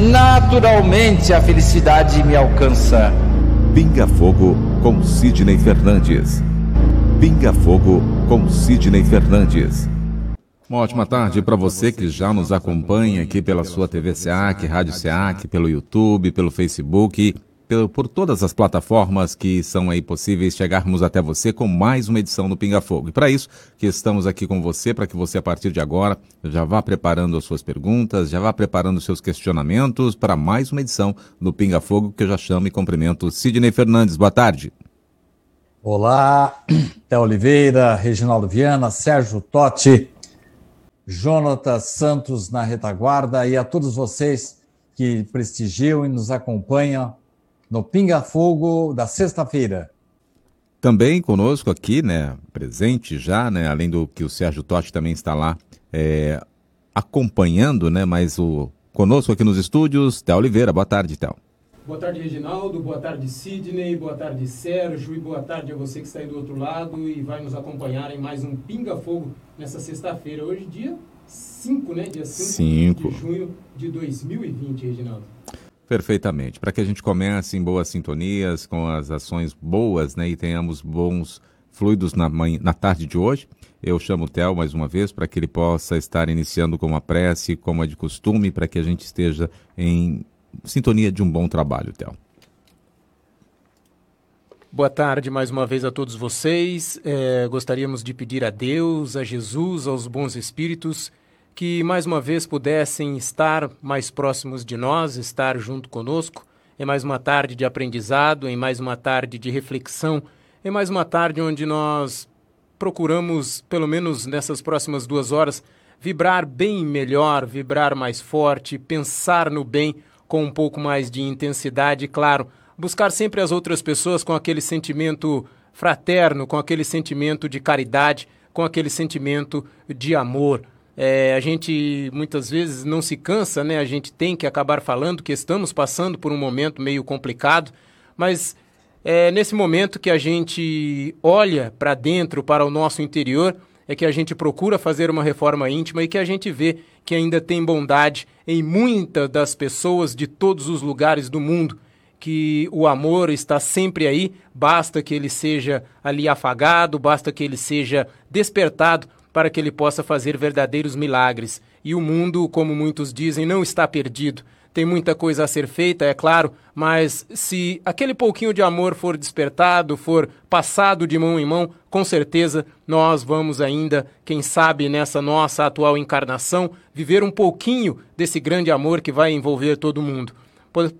naturalmente a felicidade me alcança. Pinga Fogo com Sidney Fernandes. Pinga Fogo com Sidney Fernandes. Uma ótima tarde para você que já nos acompanha aqui pela sua TV SEAC, Rádio SEAC, pelo YouTube, pelo Facebook por todas as plataformas que são aí possíveis chegarmos até você com mais uma edição do Pinga Fogo. E para isso que estamos aqui com você, para que você a partir de agora já vá preparando as suas perguntas, já vá preparando os seus questionamentos para mais uma edição do Pinga Fogo que eu já chamo e cumprimento Sidney Fernandes. Boa tarde. Olá, Té Oliveira, Reginaldo Viana, Sérgio Totti, Jonatas Santos na retaguarda e a todos vocês que prestigiam e nos acompanham no Pinga Fogo da sexta-feira. Também conosco aqui, né, presente já, né, além do que o Sérgio Totti também está lá é, acompanhando, né, mas o conosco aqui nos estúdios, Théo Oliveira. Boa tarde, Théo. Boa tarde, Reginaldo. Boa tarde, Sidney. Boa tarde, Sérgio. E boa tarde a você que está aí do outro lado e vai nos acompanhar em mais um Pinga Fogo nessa sexta-feira. Hoje, dia 5, né? Dia 5 de junho de 2020, Reginaldo. Perfeitamente. Para que a gente comece em boas sintonias, com as ações boas, né, e tenhamos bons fluidos na, manhã, na tarde de hoje, eu chamo o Theo mais uma vez para que ele possa estar iniciando com uma prece, como é de costume, para que a gente esteja em sintonia de um bom trabalho, Theo. Boa tarde mais uma vez a todos vocês. É, gostaríamos de pedir a Deus, a Jesus, aos bons espíritos que mais uma vez pudessem estar mais próximos de nós, estar junto conosco, em mais uma tarde de aprendizado, em mais uma tarde de reflexão, em mais uma tarde onde nós procuramos, pelo menos nessas próximas duas horas, vibrar bem melhor, vibrar mais forte, pensar no bem com um pouco mais de intensidade, claro, buscar sempre as outras pessoas com aquele sentimento fraterno, com aquele sentimento de caridade, com aquele sentimento de amor. É, a gente muitas vezes não se cansa, né? A gente tem que acabar falando que estamos passando por um momento meio complicado, mas é nesse momento que a gente olha para dentro, para o nosso interior, é que a gente procura fazer uma reforma íntima e que a gente vê que ainda tem bondade em muitas das pessoas de todos os lugares do mundo, que o amor está sempre aí, basta que ele seja ali afagado, basta que ele seja despertado para que ele possa fazer verdadeiros milagres. E o mundo, como muitos dizem, não está perdido. Tem muita coisa a ser feita, é claro, mas se aquele pouquinho de amor for despertado, for passado de mão em mão, com certeza nós vamos ainda, quem sabe nessa nossa atual encarnação, viver um pouquinho desse grande amor que vai envolver todo mundo.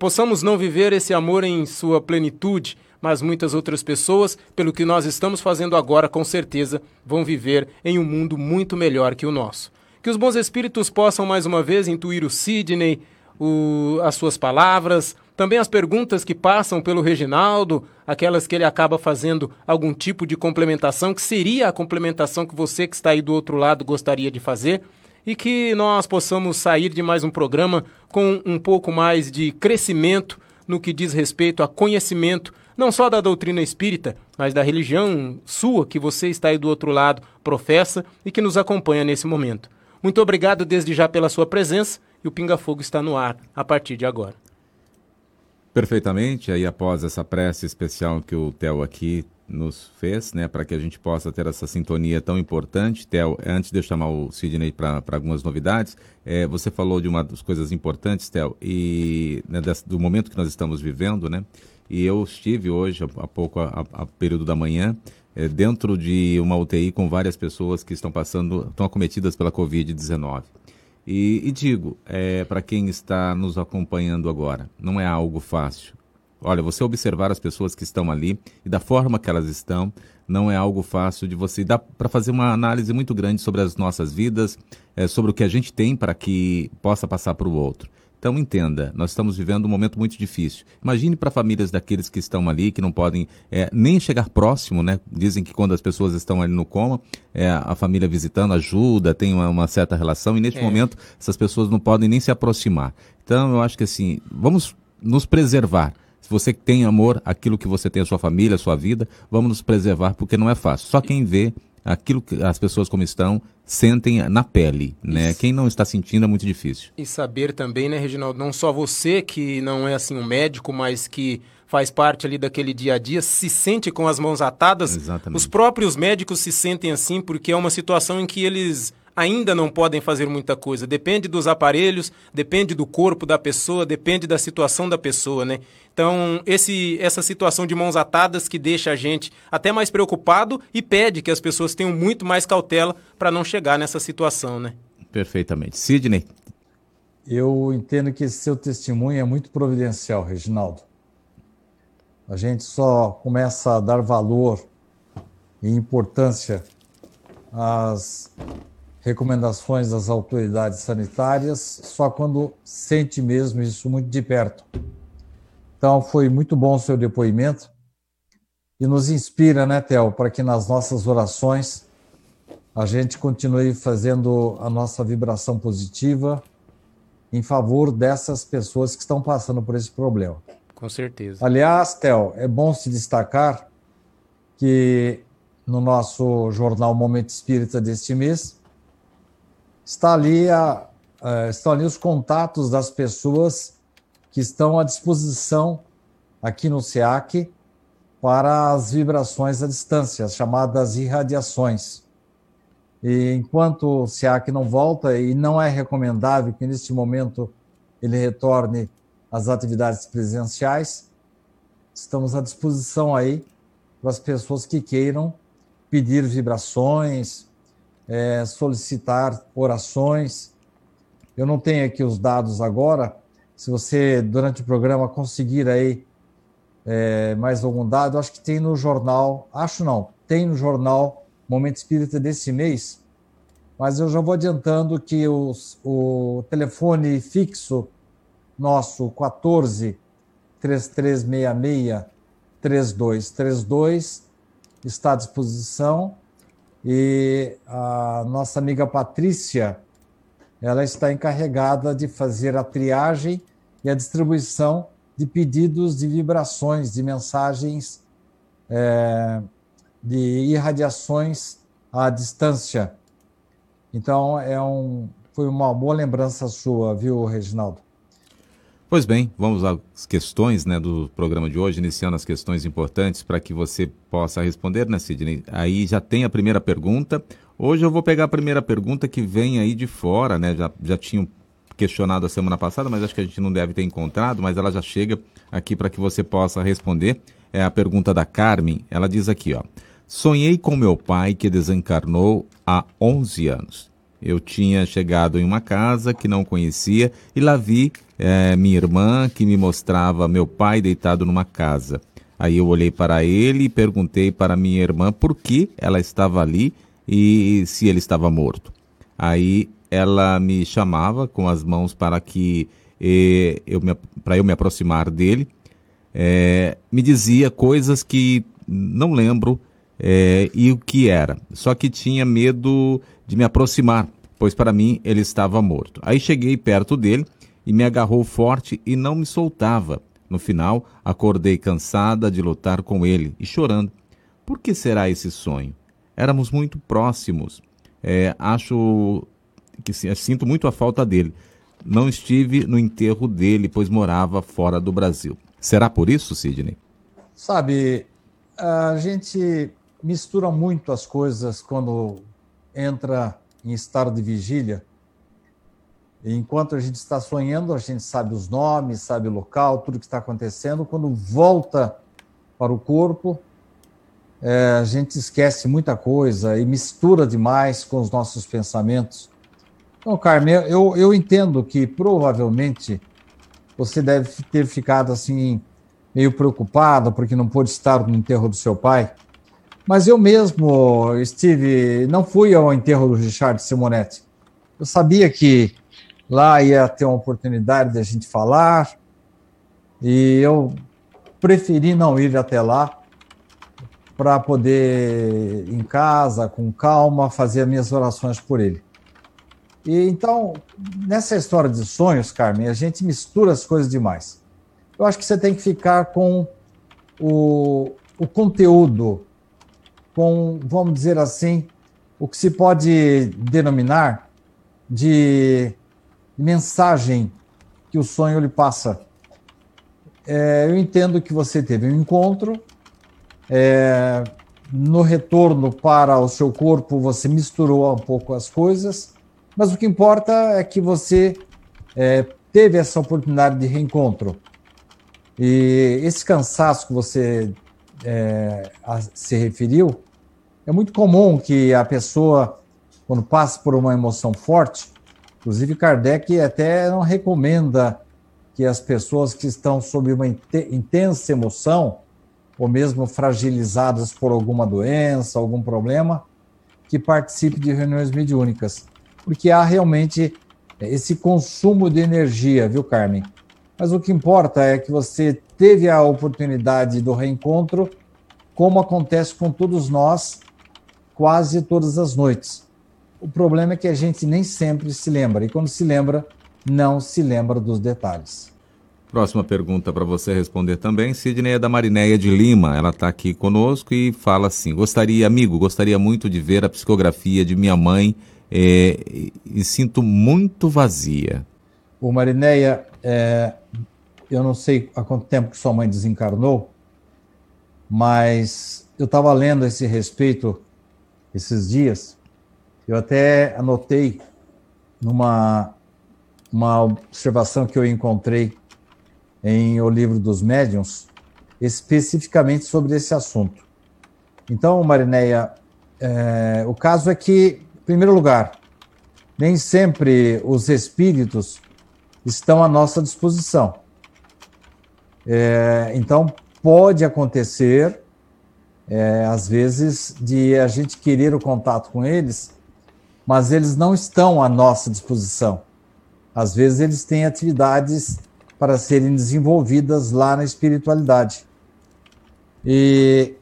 Possamos não viver esse amor em sua plenitude, mas muitas outras pessoas, pelo que nós estamos fazendo agora, com certeza vão viver em um mundo muito melhor que o nosso. Que os bons espíritos possam mais uma vez intuir o Sidney, o, as suas palavras, também as perguntas que passam pelo Reginaldo, aquelas que ele acaba fazendo algum tipo de complementação, que seria a complementação que você que está aí do outro lado gostaria de fazer, e que nós possamos sair de mais um programa com um pouco mais de crescimento no que diz respeito a conhecimento não só da doutrina espírita, mas da religião sua que você está aí do outro lado, professa e que nos acompanha nesse momento. Muito obrigado desde já pela sua presença e o Pinga Fogo está no ar a partir de agora. Perfeitamente, aí após essa prece especial que o Theo aqui nos fez, né, para que a gente possa ter essa sintonia tão importante. Theo, antes de eu chamar o Sidney para algumas novidades, é, você falou de uma das coisas importantes, Theo, e né, desse, do momento que nós estamos vivendo, né, E eu estive hoje, há pouco, a, a período da manhã, é, dentro de uma UTI com várias pessoas que estão passando, estão acometidas pela Covid-19. E, e, digo, é, para quem está nos acompanhando agora, não é algo fácil. Olha, você observar as pessoas que estão ali e da forma que elas estão, não é algo fácil de você dar para fazer uma análise muito grande sobre as nossas vidas, é, sobre o que a gente tem para que possa passar para o outro. Então entenda, nós estamos vivendo um momento muito difícil. Imagine para famílias daqueles que estão ali, que não podem é, nem chegar próximo, né? Dizem que quando as pessoas estão ali no coma, é, a família visitando ajuda, tem uma, uma certa relação, e neste é. momento essas pessoas não podem nem se aproximar. Então eu acho que assim, vamos nos preservar. Se você tem amor, aquilo que você tem a sua família, a sua vida, vamos nos preservar, porque não é fácil. Só quem vê aquilo que as pessoas como estão sentem na pele, né? Isso. Quem não está sentindo é muito difícil. E saber também, né, Reginaldo, não só você que não é assim um médico, mas que faz parte ali daquele dia a dia, se sente com as mãos atadas. Exatamente. Os próprios médicos se sentem assim porque é uma situação em que eles ainda não podem fazer muita coisa. Depende dos aparelhos, depende do corpo da pessoa, depende da situação da pessoa, né? Então, esse, essa situação de mãos atadas que deixa a gente até mais preocupado e pede que as pessoas tenham muito mais cautela para não chegar nessa situação, né? Perfeitamente. Sidney? Eu entendo que esse seu testemunho é muito providencial, Reginaldo. A gente só começa a dar valor e importância às recomendações das autoridades sanitárias só quando sente mesmo isso muito de perto. Então, foi muito bom o seu depoimento e nos inspira, né, Theo, para que nas nossas orações a gente continue fazendo a nossa vibração positiva em favor dessas pessoas que estão passando por esse problema. Com certeza. Aliás, Theo, é bom se destacar que no nosso jornal Momento Espírita deste mês, está ali a, uh, estão ali os contatos das pessoas que estão à disposição aqui no SEAC para as vibrações à distância, as chamadas irradiações. E enquanto o SEAC não volta, e não é recomendável que neste momento ele retorne às atividades presenciais, estamos à disposição aí para as pessoas que queiram pedir vibrações, é, solicitar orações. Eu não tenho aqui os dados agora. Se você, durante o programa, conseguir aí é, mais algum dado, acho que tem no jornal, acho não, tem no jornal Momento Espírita desse mês, mas eu já vou adiantando que os, o telefone fixo nosso 14 3366 3232 está à disposição e a nossa amiga Patrícia, ela está encarregada de fazer a triagem e a distribuição de pedidos de vibrações, de mensagens é, de irradiações à distância. Então, é um, foi uma boa lembrança sua, viu, Reginaldo? Pois bem, vamos às questões né, do programa de hoje, iniciando as questões importantes para que você possa responder, né, Sidney? Aí já tem a primeira pergunta. Hoje eu vou pegar a primeira pergunta que vem aí de fora, né? Já, já questionado a semana passada, mas acho que a gente não deve ter encontrado, mas ela já chega aqui para que você possa responder. É a pergunta da Carmen. Ela diz aqui, ó. Sonhei com meu pai que desencarnou há 11 anos. Eu tinha chegado em uma casa que não conhecia e lá vi é, minha irmã que me mostrava meu pai deitado numa casa. Aí eu olhei para ele e perguntei para minha irmã por que ela estava ali e se ele estava morto. Aí ela me chamava com as mãos para que eh, eu me, para eu me aproximar dele. É, me dizia coisas que não lembro é, e o que era. Só que tinha medo de me aproximar, pois para mim ele estava morto. Aí cheguei perto dele e me agarrou forte e não me soltava. No final, acordei cansada de lutar com ele e chorando. Por que será esse sonho? Éramos muito próximos. É, acho que sinto muito a falta dele. Não estive no enterro dele, pois morava fora do Brasil. Será por isso, Sidney? Sabe, a gente mistura muito as coisas quando entra em estado de vigília. Enquanto a gente está sonhando, a gente sabe os nomes, sabe o local, tudo que está acontecendo. Quando volta para o corpo, é, a gente esquece muita coisa e mistura demais com os nossos pensamentos. Então, Carmen, eu, eu entendo que provavelmente você deve ter ficado assim meio preocupado porque não pôde estar no enterro do seu pai. Mas eu mesmo estive, não fui ao enterro do Richard Simonetti. Eu sabia que lá ia ter uma oportunidade de a gente falar e eu preferi não ir até lá para poder em casa com calma fazer as minhas orações por ele. E então, nessa história de sonhos, Carmen, a gente mistura as coisas demais. Eu acho que você tem que ficar com o, o conteúdo, com, vamos dizer assim, o que se pode denominar de mensagem que o sonho lhe passa. É, eu entendo que você teve um encontro, é, no retorno para o seu corpo você misturou um pouco as coisas, mas o que importa é que você é, teve essa oportunidade de reencontro. E esse cansaço que você é, a, se referiu, é muito comum que a pessoa, quando passa por uma emoção forte, inclusive Kardec até não recomenda que as pessoas que estão sob uma intensa emoção, ou mesmo fragilizadas por alguma doença, algum problema, que participe de reuniões mediúnicas, porque há realmente esse consumo de energia, viu, Carmen? Mas o que importa é que você teve a oportunidade do reencontro, como acontece com todos nós, quase todas as noites. O problema é que a gente nem sempre se lembra, e quando se lembra, não se lembra dos detalhes. Próxima pergunta para você responder também, Sidney, é da Marinéia de Lima. Ela está aqui conosco e fala assim: gostaria, amigo, gostaria muito de ver a psicografia de minha mãe é, e sinto muito vazia. O Marinéia, é, eu não sei há quanto tempo que sua mãe desencarnou, mas eu estava lendo esse respeito esses dias. Eu até anotei numa uma observação que eu encontrei em O Livro dos Médiuns, especificamente sobre esse assunto. Então, Marineia, é, o caso é que, em primeiro lugar, nem sempre os espíritos estão à nossa disposição. É, então, pode acontecer, é, às vezes, de a gente querer o contato com eles, mas eles não estão à nossa disposição. Às vezes, eles têm atividades para serem desenvolvidas lá na espiritualidade. E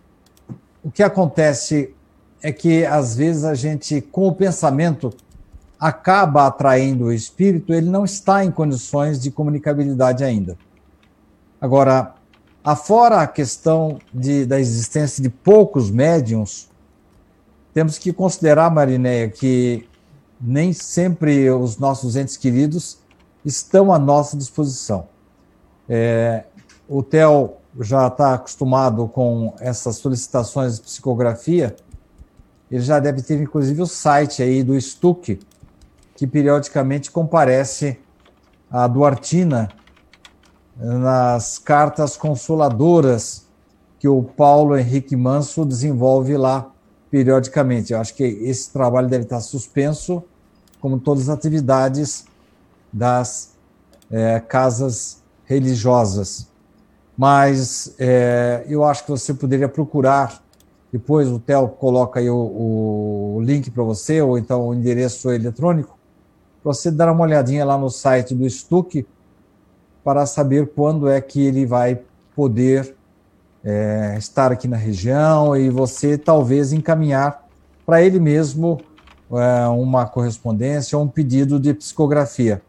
o que acontece é que, às vezes, a gente, com o pensamento, acaba atraindo o espírito, ele não está em condições de comunicabilidade ainda. Agora, afora a questão de, da existência de poucos médiums, temos que considerar, Marinéia, que nem sempre os nossos entes queridos estão à nossa disposição. É, o Theo já está acostumado com essas solicitações de psicografia, ele já deve ter, inclusive, o site aí do Stuck, que periodicamente comparece a Duartina nas cartas consoladoras que o Paulo Henrique Manso desenvolve lá periodicamente. Eu acho que esse trabalho deve estar suspenso, como todas as atividades das é, casas religiosas. Mas é, eu acho que você poderia procurar, depois o Theo coloca aí o, o link para você, ou então o endereço eletrônico, para você dar uma olhadinha lá no site do Stuck para saber quando é que ele vai poder é, estar aqui na região e você talvez encaminhar para ele mesmo é, uma correspondência ou um pedido de psicografia.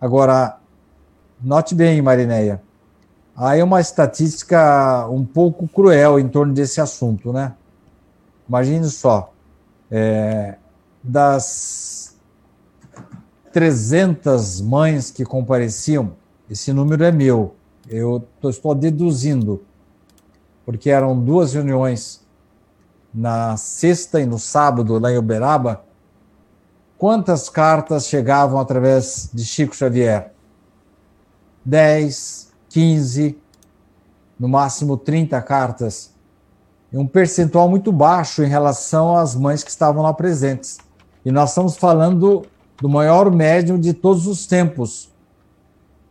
Agora, note bem, Marineia, há uma estatística um pouco cruel em torno desse assunto, né? Imagine só, é, das 300 mães que compareciam, esse número é meu, eu estou deduzindo, porque eram duas reuniões na sexta e no sábado lá em Uberaba, quantas cartas chegavam através de Chico Xavier? 10, 15, no máximo 30 cartas. Um percentual muito baixo em relação às mães que estavam lá presentes. E nós estamos falando do maior médium de todos os tempos.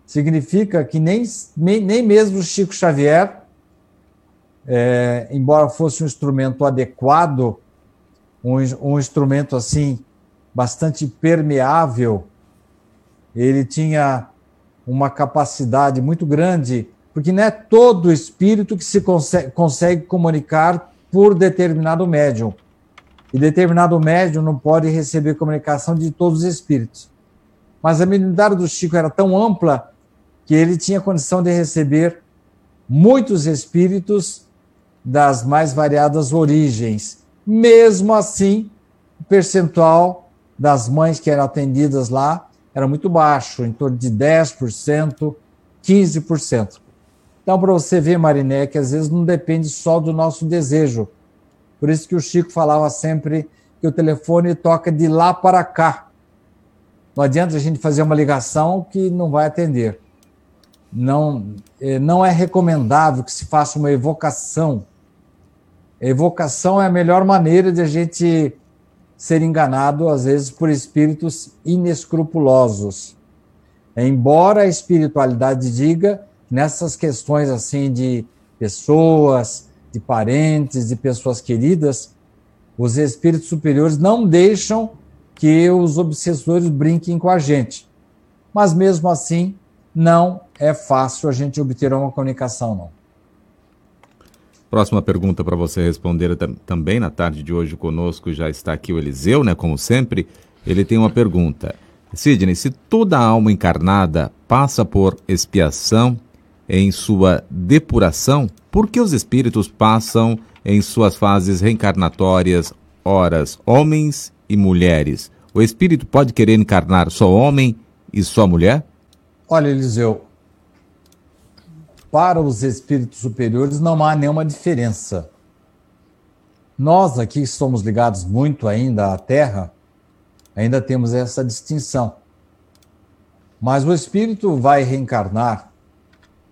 Significa que nem, nem mesmo Chico Xavier, é, embora fosse um instrumento adequado, um, um instrumento assim bastante permeável, ele tinha uma capacidade muito grande, porque não é todo espírito que se consegue, consegue comunicar por determinado médium. E determinado médium não pode receber comunicação de todos os espíritos. Mas a mediunidade do Chico era tão ampla que ele tinha condição de receber muitos espíritos das mais variadas origens. Mesmo assim, o percentual das mães que eram atendidas lá era muito baixo, em torno de 10%, 15%. Então, para você ver, Mariné, que às vezes não depende só do nosso desejo. Por isso que o Chico falava sempre que o telefone toca de lá para cá. Não adianta a gente fazer uma ligação que não vai atender. Não, eh, não é recomendável que se faça uma evocação. Evocação é a melhor maneira de a gente ser enganado, às vezes, por espíritos inescrupulosos. Embora a espiritualidade diga nessas questões assim de pessoas, de parentes, de pessoas queridas, os espíritos superiores não deixam que os obsessores brinquem com a gente. Mas mesmo assim, não é fácil a gente obter uma comunicação, não. Próxima pergunta para você responder também na tarde de hoje conosco já está aqui o Eliseu, né? Como sempre, ele tem uma pergunta. Sidney, se toda alma encarnada passa por expiação em sua depuração, por que os espíritos passam em suas fases reencarnatórias, horas, homens e mulheres? O espírito pode querer encarnar só homem e só mulher? Olha, Eliseu, para os espíritos superiores não há nenhuma diferença. Nós aqui somos ligados muito ainda à Terra, ainda temos essa distinção. Mas o espírito vai reencarnar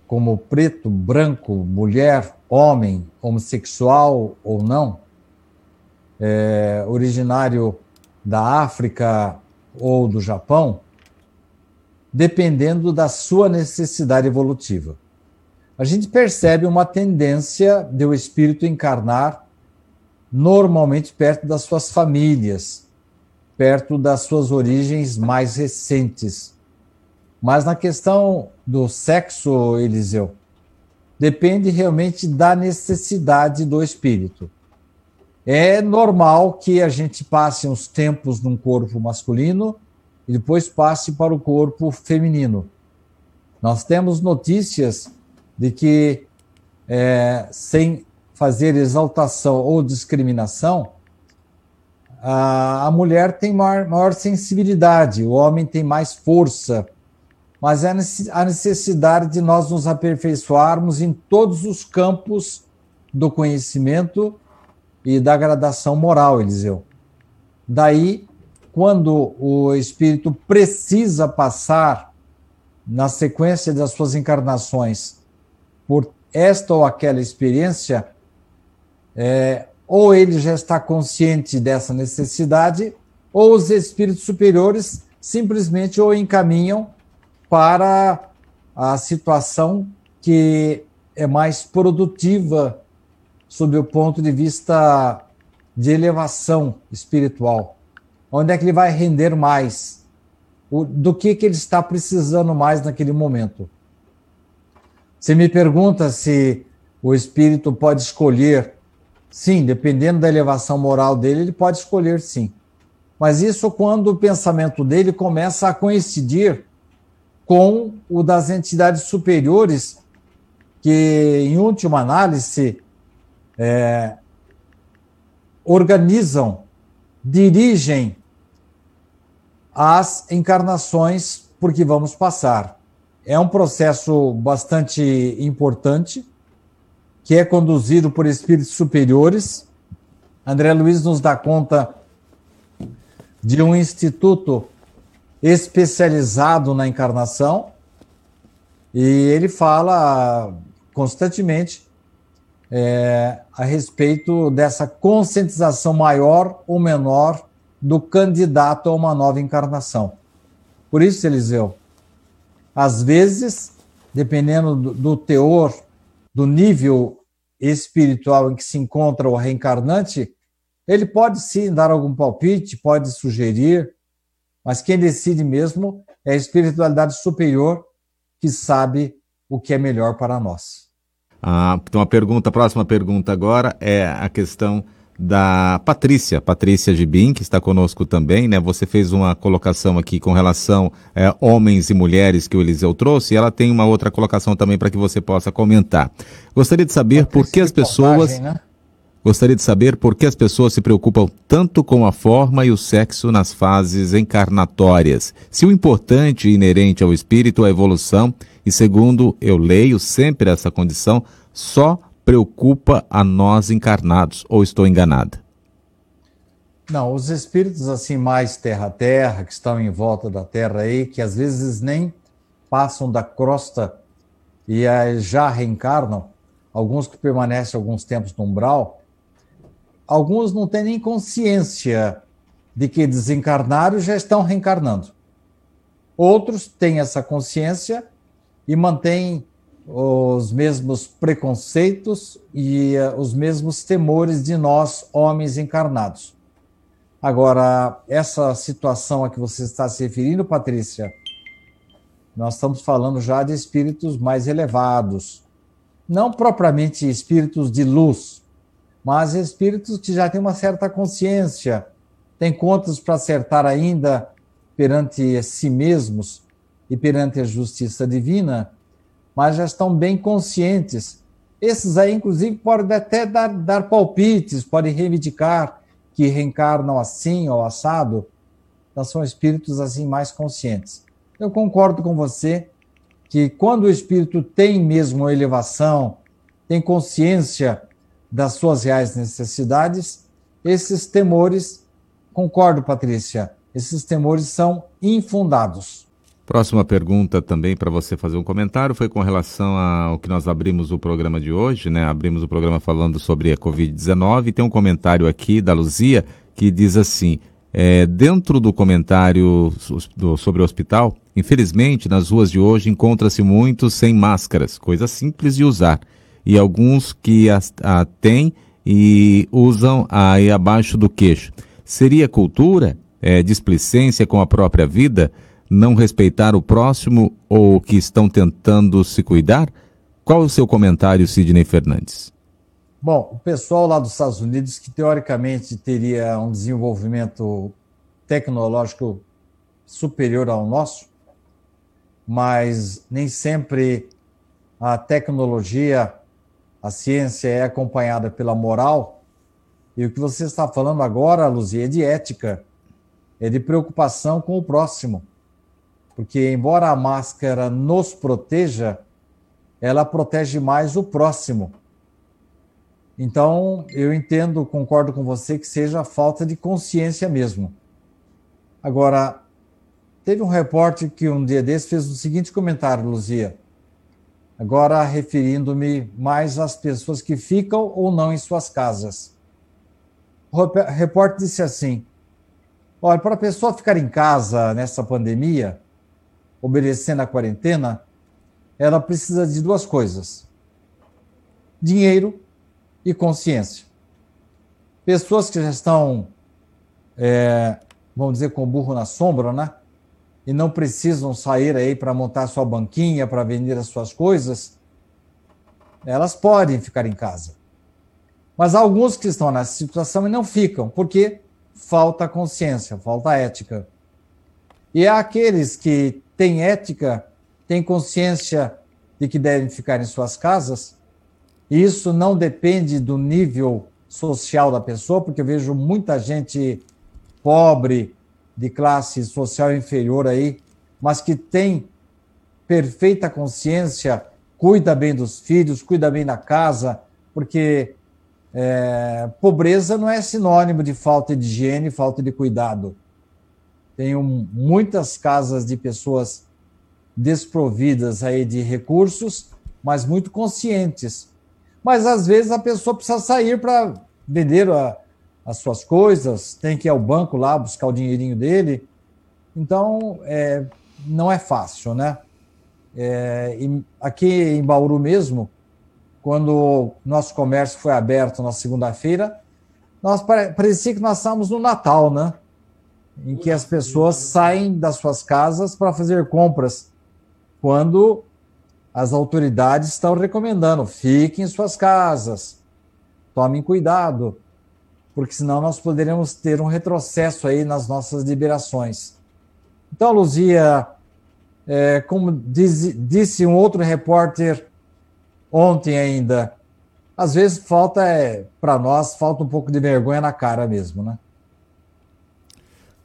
como preto, branco, mulher, homem, homossexual ou não, é, originário da África ou do Japão, dependendo da sua necessidade evolutiva a gente percebe uma tendência de o espírito encarnar normalmente perto das suas famílias, perto das suas origens mais recentes. Mas na questão do sexo, Eliseu, depende realmente da necessidade do espírito. É normal que a gente passe uns tempos num corpo masculino e depois passe para o corpo feminino. Nós temos notícias de que, é, sem fazer exaltação ou discriminação, a, a mulher tem maior, maior sensibilidade, o homem tem mais força, mas é a necessidade de nós nos aperfeiçoarmos em todos os campos do conhecimento e da gradação moral, Eliseu. Daí, quando o espírito precisa passar, na sequência das suas encarnações, por esta ou aquela experiência, é, ou ele já está consciente dessa necessidade, ou os espíritos superiores simplesmente o encaminham para a situação que é mais produtiva sob o ponto de vista de elevação espiritual. Onde é que ele vai render mais? Do que, que ele está precisando mais naquele momento? Você me pergunta se o espírito pode escolher. Sim, dependendo da elevação moral dele, ele pode escolher sim. Mas isso quando o pensamento dele começa a coincidir com o das entidades superiores, que, em última análise, é, organizam, dirigem as encarnações por que vamos passar. É um processo bastante importante, que é conduzido por espíritos superiores. André Luiz nos dá conta de um instituto especializado na encarnação e ele fala constantemente é, a respeito dessa conscientização maior ou menor do candidato a uma nova encarnação. Por isso, Eliseu, às vezes, dependendo do, teor, do nível espiritual em que se encontra o reencarnante, ele pode sim dar algum palpite, pode sugerir, mas quem decide mesmo é a espiritualidade superior que sabe o que é melhor para nós. Ah, então a pergunta, a próxima pergunta agora é a questão da Patrícia, Patrícia Gibim, que está conosco também, né? Você fez uma colocação aqui com relação a é, homens e mulheres que o Eliseu trouxe, e ela tem uma outra colocação também para que você possa comentar. Gostaria de saber Patrícia por que as pessoas. Né? Gostaria de saber por que as pessoas se preocupam tanto com a forma e o sexo nas fases encarnatórias. Se o importante e inerente ao espírito é a evolução, e segundo eu leio sempre essa condição, só preocupa a nós encarnados, ou estou enganada? Não, os espíritos assim mais terra-terra, que estão em volta da Terra aí, que às vezes nem passam da crosta e já reencarnam, alguns que permanecem alguns tempos no umbral, alguns não têm nem consciência de que desencarnaram e já estão reencarnando. Outros têm essa consciência e mantêm os mesmos preconceitos e uh, os mesmos temores de nós, homens encarnados. Agora, essa situação a que você está se referindo, Patrícia, nós estamos falando já de espíritos mais elevados, não propriamente espíritos de luz, mas espíritos que já têm uma certa consciência, têm contas para acertar ainda perante si mesmos e perante a justiça divina mas já estão bem conscientes. Esses aí, inclusive, podem até dar, dar palpites, podem reivindicar que reencarnam assim ou assado. Então, são espíritos assim mais conscientes. Eu concordo com você que quando o espírito tem mesmo elevação, tem consciência das suas reais necessidades, esses temores, concordo, Patrícia, esses temores são infundados. Próxima pergunta também para você fazer um comentário foi com relação ao que nós abrimos o programa de hoje, né? Abrimos o programa falando sobre a Covid-19. Tem um comentário aqui da Luzia que diz assim: é, dentro do comentário sobre o hospital, infelizmente nas ruas de hoje encontra-se muitos sem máscaras, coisa simples de usar, e alguns que a, a têm e usam aí abaixo do queixo. Seria cultura? É, displicência com a própria vida? Não respeitar o próximo ou que estão tentando se cuidar? Qual o seu comentário, Sidney Fernandes? Bom, o pessoal lá dos Estados Unidos, que teoricamente teria um desenvolvimento tecnológico superior ao nosso, mas nem sempre a tecnologia, a ciência é acompanhada pela moral. E o que você está falando agora, Luzia, é de ética, é de preocupação com o próximo porque embora a máscara nos proteja, ela protege mais o próximo. Então, eu entendo, concordo com você que seja falta de consciência mesmo. Agora, teve um repórter que um dia desse fez o seguinte comentário, Luzia. Agora, referindo-me mais às pessoas que ficam ou não em suas casas. O repórter disse assim: Olha, para a pessoa ficar em casa nessa pandemia, obedecendo à quarentena, ela precisa de duas coisas: dinheiro e consciência. Pessoas que já estão, é, vamos dizer, com o burro na sombra, né? E não precisam sair aí para montar sua banquinha, para vender as suas coisas, elas podem ficar em casa. Mas há alguns que estão nessa situação e não ficam, porque falta consciência, falta ética. E há aqueles que têm ética, têm consciência de que devem ficar em suas casas. E isso não depende do nível social da pessoa, porque eu vejo muita gente pobre, de classe social inferior aí, mas que tem perfeita consciência, cuida bem dos filhos, cuida bem da casa, porque é, pobreza não é sinônimo de falta de higiene, falta de cuidado. Tenho muitas casas de pessoas desprovidas aí de recursos, mas muito conscientes. Mas às vezes a pessoa precisa sair para vender a, as suas coisas, tem que ir ao banco lá buscar o dinheirinho dele. Então, é, não é fácil, né? É, aqui em Bauru mesmo, quando nosso comércio foi aberto na segunda-feira, nós parecia que nós estávamos no Natal, né? Em que as pessoas saem das suas casas para fazer compras, quando as autoridades estão recomendando: fiquem em suas casas, tomem cuidado, porque senão nós poderíamos ter um retrocesso aí nas nossas liberações. Então, Luzia, é, como diz, disse um outro repórter ontem ainda, às vezes falta, é, para nós, falta um pouco de vergonha na cara mesmo, né?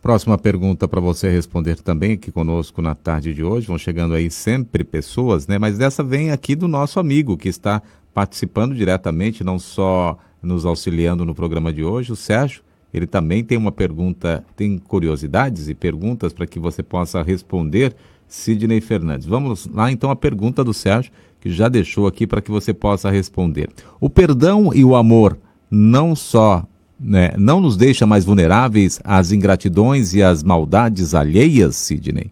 Próxima pergunta para você responder também aqui conosco na tarde de hoje. Vão chegando aí sempre pessoas, né? Mas dessa vem aqui do nosso amigo que está participando diretamente, não só nos auxiliando no programa de hoje, o Sérgio. Ele também tem uma pergunta, tem curiosidades e perguntas para que você possa responder, Sidney Fernandes. Vamos lá então a pergunta do Sérgio, que já deixou aqui para que você possa responder. O perdão e o amor não só né, não nos deixa mais vulneráveis às ingratidões e às maldades alheias, Sidney?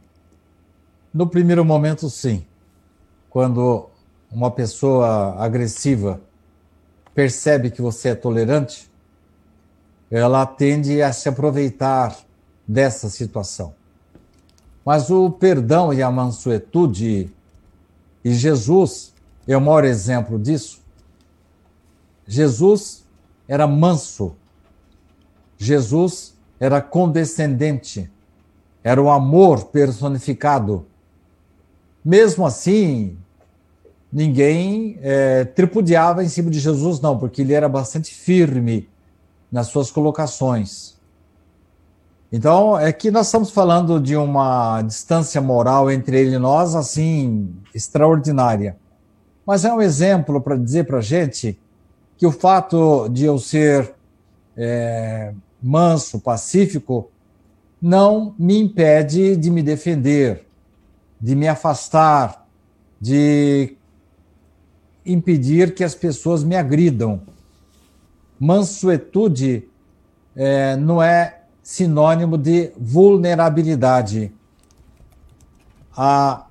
No primeiro momento, sim. Quando uma pessoa agressiva percebe que você é tolerante, ela tende a se aproveitar dessa situação. Mas o perdão e a mansuetude, e Jesus é o maior exemplo disso. Jesus era manso, Jesus era condescendente, era o amor personificado. Mesmo assim, ninguém é, tripudiava em cima de Jesus, não, porque ele era bastante firme nas suas colocações. Então, é que nós estamos falando de uma distância moral entre ele e nós, assim, extraordinária. Mas é um exemplo para dizer para a gente que o fato de eu ser é, manso, pacífico, não me impede de me defender, de me afastar, de impedir que as pessoas me agridam. Mansuetude é, não é sinônimo de vulnerabilidade. A,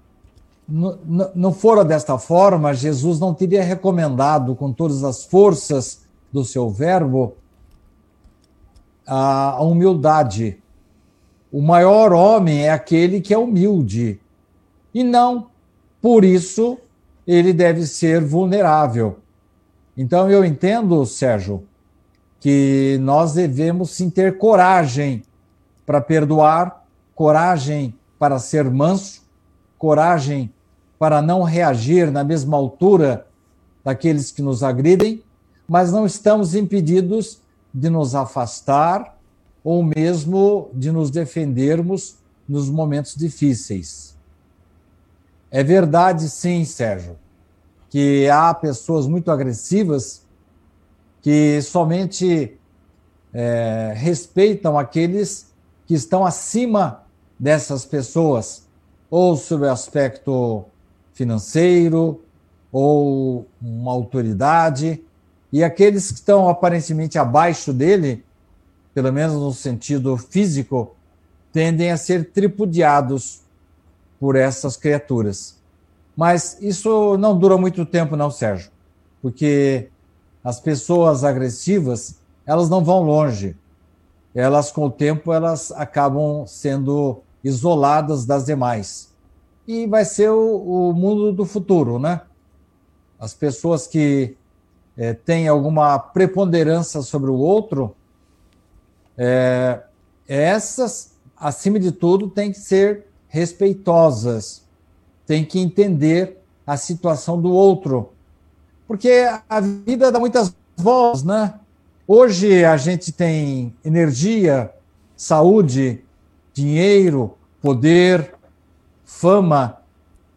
não fora desta forma, Jesus não teria recomendado, com todas as forças do seu verbo, a humildade. O maior homem é aquele que é humilde. E não, por isso, ele deve ser vulnerável. Então eu entendo, Sérgio, que nós devemos sim ter coragem para perdoar, coragem para ser manso, coragem para não reagir na mesma altura daqueles que nos agridem, mas não estamos impedidos de nos afastar ou mesmo de nos defendermos nos momentos difíceis. É verdade, sim, Sérgio, que há pessoas muito agressivas que somente é, respeitam aqueles que estão acima dessas pessoas, ou sob o aspecto financeiro, ou uma autoridade, e aqueles que estão aparentemente abaixo dele, pelo menos no sentido físico, tendem a ser tripudiados por essas criaturas. Mas isso não dura muito tempo, não, Sérgio, porque as pessoas agressivas elas não vão longe. Elas, com o tempo, elas acabam sendo isoladas das demais. E vai ser o, o mundo do futuro, né? As pessoas que é, tem alguma preponderância sobre o outro, é, essas, acima de tudo, têm que ser respeitosas, têm que entender a situação do outro. Porque a vida dá muitas voltas, né? Hoje a gente tem energia, saúde, dinheiro, poder, fama,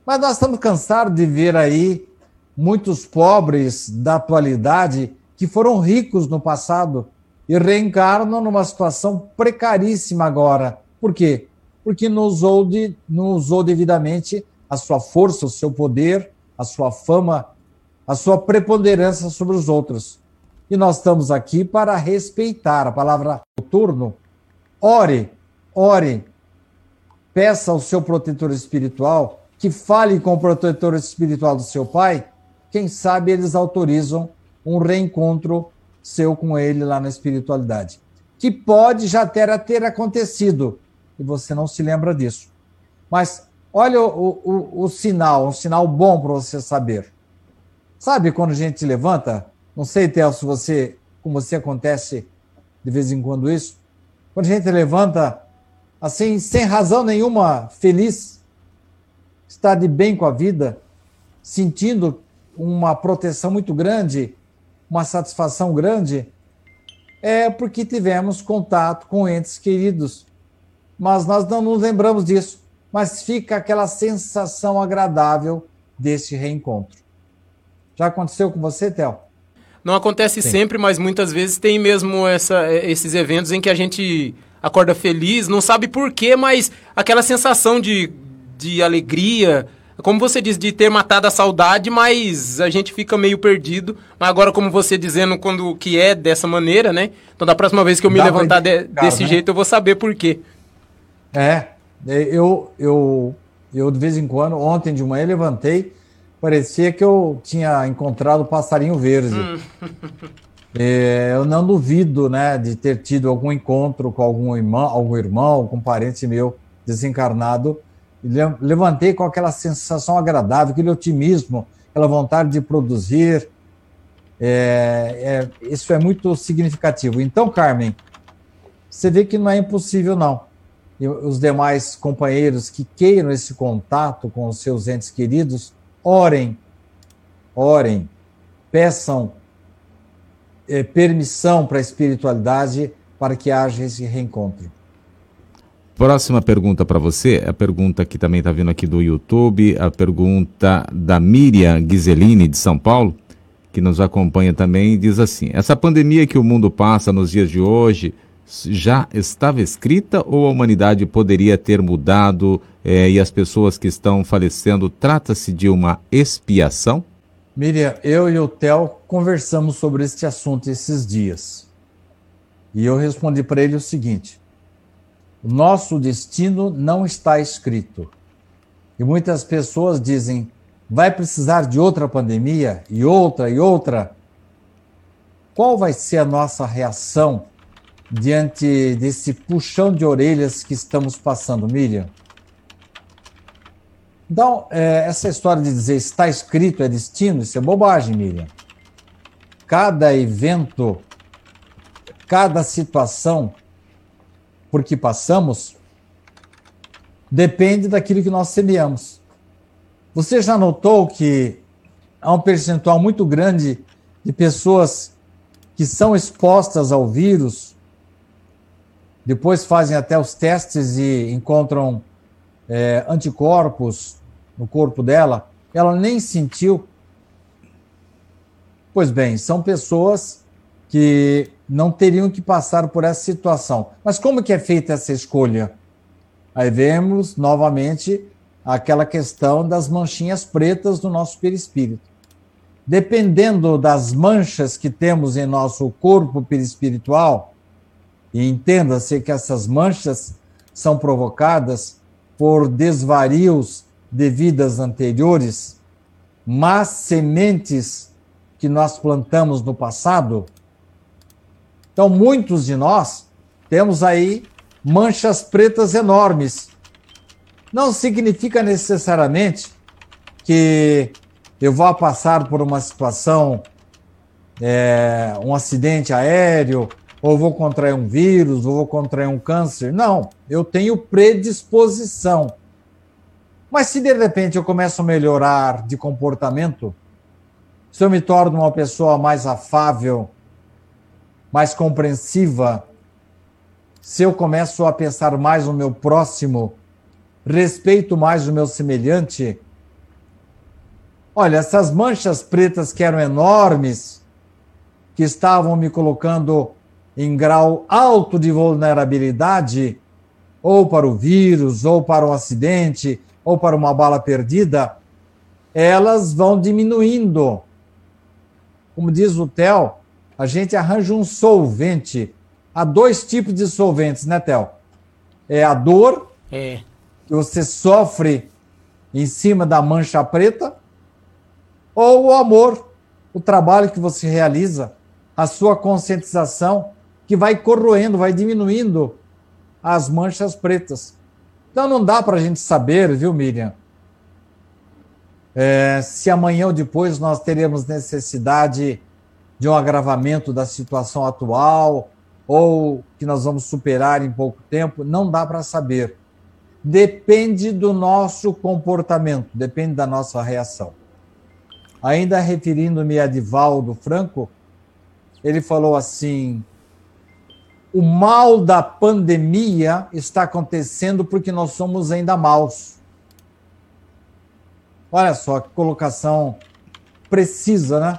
mas nós estamos cansados de ver aí muitos pobres da atualidade que foram ricos no passado e reencarnam numa situação precaríssima agora. Por quê? porque não usou, de, não usou devidamente a sua força, o seu poder, a sua fama, a sua preponderância sobre os outros. E nós estamos aqui para respeitar a palavra turno. Ore, ore, peça ao seu protetor espiritual que fale com o protetor espiritual do seu pai. Quem sabe eles autorizam um reencontro seu com ele lá na espiritualidade. Que pode já ter, ter acontecido e você não se lembra disso. Mas olha o, o, o sinal, um sinal bom para você saber. Sabe quando a gente levanta? Não sei, se você, como você acontece de vez em quando isso. Quando a gente levanta, assim, sem razão nenhuma, feliz, está de bem com a vida, sentindo uma proteção muito grande, uma satisfação grande, é porque tivemos contato com entes queridos. Mas nós não nos lembramos disso. Mas fica aquela sensação agradável desse reencontro. Já aconteceu com você, Théo? Não acontece Sim. sempre, mas muitas vezes tem mesmo essa, esses eventos em que a gente acorda feliz, não sabe por quê, mas aquela sensação de, de alegria, como você diz, de ter matado a saudade, mas a gente fica meio perdido. Mas agora, como você dizendo quando que é dessa maneira, né? Então, da próxima vez que eu me Dá levantar de, desse né? jeito, eu vou saber por quê. É, eu, eu, eu de vez em quando, ontem de manhã, levantei, parecia que eu tinha encontrado o passarinho verde. Hum. É, eu não duvido, né, de ter tido algum encontro com algum irmão, algum irmão, algum parente meu desencarnado levantei com aquela sensação agradável, aquele otimismo, aquela vontade de produzir. É, é, isso é muito significativo. Então, Carmen, você vê que não é impossível, não. E os demais companheiros que queiram esse contato com os seus entes queridos, orem, orem, peçam é, permissão para a espiritualidade para que haja esse reencontro. Próxima pergunta para você, a pergunta que também está vindo aqui do YouTube, a pergunta da Miriam Ghiseline, de São Paulo, que nos acompanha também, diz assim: Essa pandemia que o mundo passa nos dias de hoje já estava escrita ou a humanidade poderia ter mudado eh, e as pessoas que estão falecendo, trata-se de uma expiação? Miriam, eu e o Theo conversamos sobre este assunto esses dias. E eu respondi para ele o seguinte nosso destino não está escrito. E muitas pessoas dizem: vai precisar de outra pandemia e outra e outra. Qual vai ser a nossa reação diante desse puxão de orelhas que estamos passando, Miriam? Então, é, essa história de dizer está escrito é destino, isso é bobagem, Miriam. Cada evento, cada situação por que passamos depende daquilo que nós semeamos. Você já notou que há um percentual muito grande de pessoas que são expostas ao vírus, depois fazem até os testes e encontram é, anticorpos no corpo dela, ela nem sentiu. Pois bem, são pessoas que não teriam que passar por essa situação. Mas como que é feita essa escolha? Aí vemos novamente aquela questão das manchinhas pretas do nosso perispírito. Dependendo das manchas que temos em nosso corpo perispiritual, e entenda-se que essas manchas são provocadas por desvarios de vidas anteriores, más sementes que nós plantamos no passado, então, muitos de nós temos aí manchas pretas enormes. Não significa necessariamente que eu vá passar por uma situação, é, um acidente aéreo, ou vou contrair um vírus, ou vou contrair um câncer. Não, eu tenho predisposição. Mas se de repente eu começo a melhorar de comportamento, se eu me torno uma pessoa mais afável, mais compreensiva, se eu começo a pensar mais no meu próximo, respeito mais o meu semelhante, olha, essas manchas pretas que eram enormes, que estavam me colocando em grau alto de vulnerabilidade, ou para o vírus, ou para um acidente, ou para uma bala perdida, elas vão diminuindo. Como diz o Theo, a gente arranja um solvente. Há dois tipos de solventes, né, Theo? É a dor, é. que você sofre em cima da mancha preta, ou o amor, o trabalho que você realiza, a sua conscientização, que vai corroendo, vai diminuindo as manchas pretas. Então não dá para a gente saber, viu, Miriam? É, se amanhã ou depois nós teremos necessidade de um agravamento da situação atual ou que nós vamos superar em pouco tempo, não dá para saber. Depende do nosso comportamento, depende da nossa reação. Ainda referindo-me a Divaldo Franco, ele falou assim: o mal da pandemia está acontecendo porque nós somos ainda maus. Olha só que colocação precisa, né?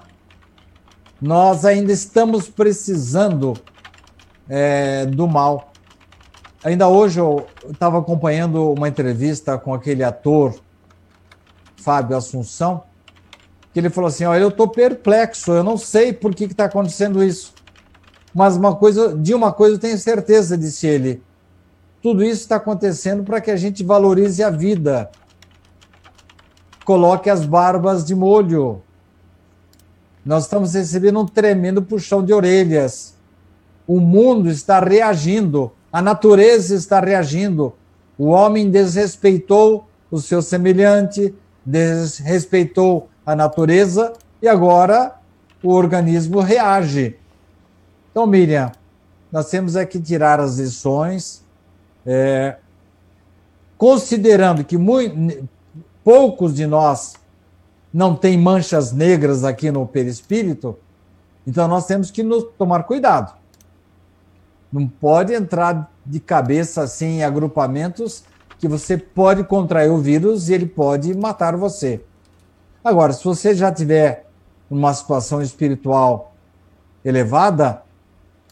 Nós ainda estamos precisando é, do mal. Ainda hoje eu estava acompanhando uma entrevista com aquele ator Fábio Assunção, que ele falou assim: Olha, eu estou perplexo, eu não sei por que está acontecendo isso. Mas uma coisa, de uma coisa eu tenho certeza, disse ele. Tudo isso está acontecendo para que a gente valorize a vida. Coloque as barbas de molho. Nós estamos recebendo um tremendo puxão de orelhas. O mundo está reagindo, a natureza está reagindo. O homem desrespeitou o seu semelhante, desrespeitou a natureza e agora o organismo reage. Então, Miriam, nós temos é que tirar as lições, é, considerando que muito, poucos de nós não têm manchas negras aqui no perispírito, então nós temos que nos tomar cuidado. Não pode entrar de cabeça assim em agrupamentos que você pode contrair o vírus e ele pode matar você. Agora, se você já tiver uma situação espiritual elevada,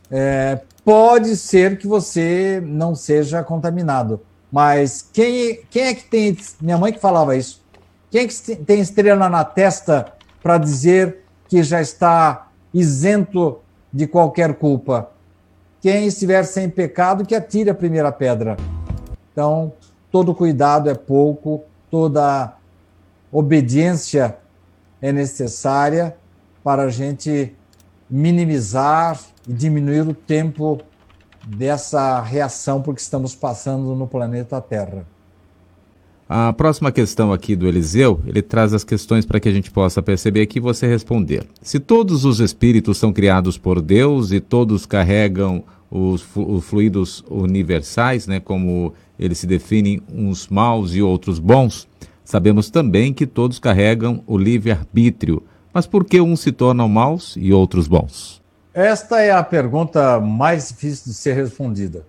é, pode ser que você não seja contaminado. Mas quem, quem é que tem. Minha mãe que falava isso. Quem que tem estrela na testa para dizer que já está isento de qualquer culpa? Quem estiver sem pecado, que atire a primeira pedra. Então, todo cuidado é pouco, toda obediência é necessária para a gente minimizar e diminuir o tempo dessa reação porque estamos passando no planeta Terra. A próxima questão aqui do Eliseu, ele traz as questões para que a gente possa perceber aqui e você responder. Se todos os espíritos são criados por Deus e todos carregam os, os fluidos universais, né, como eles se definem, uns maus e outros bons, sabemos também que todos carregam o livre-arbítrio. Mas por que uns se tornam maus e outros bons? Esta é a pergunta mais difícil de ser respondida.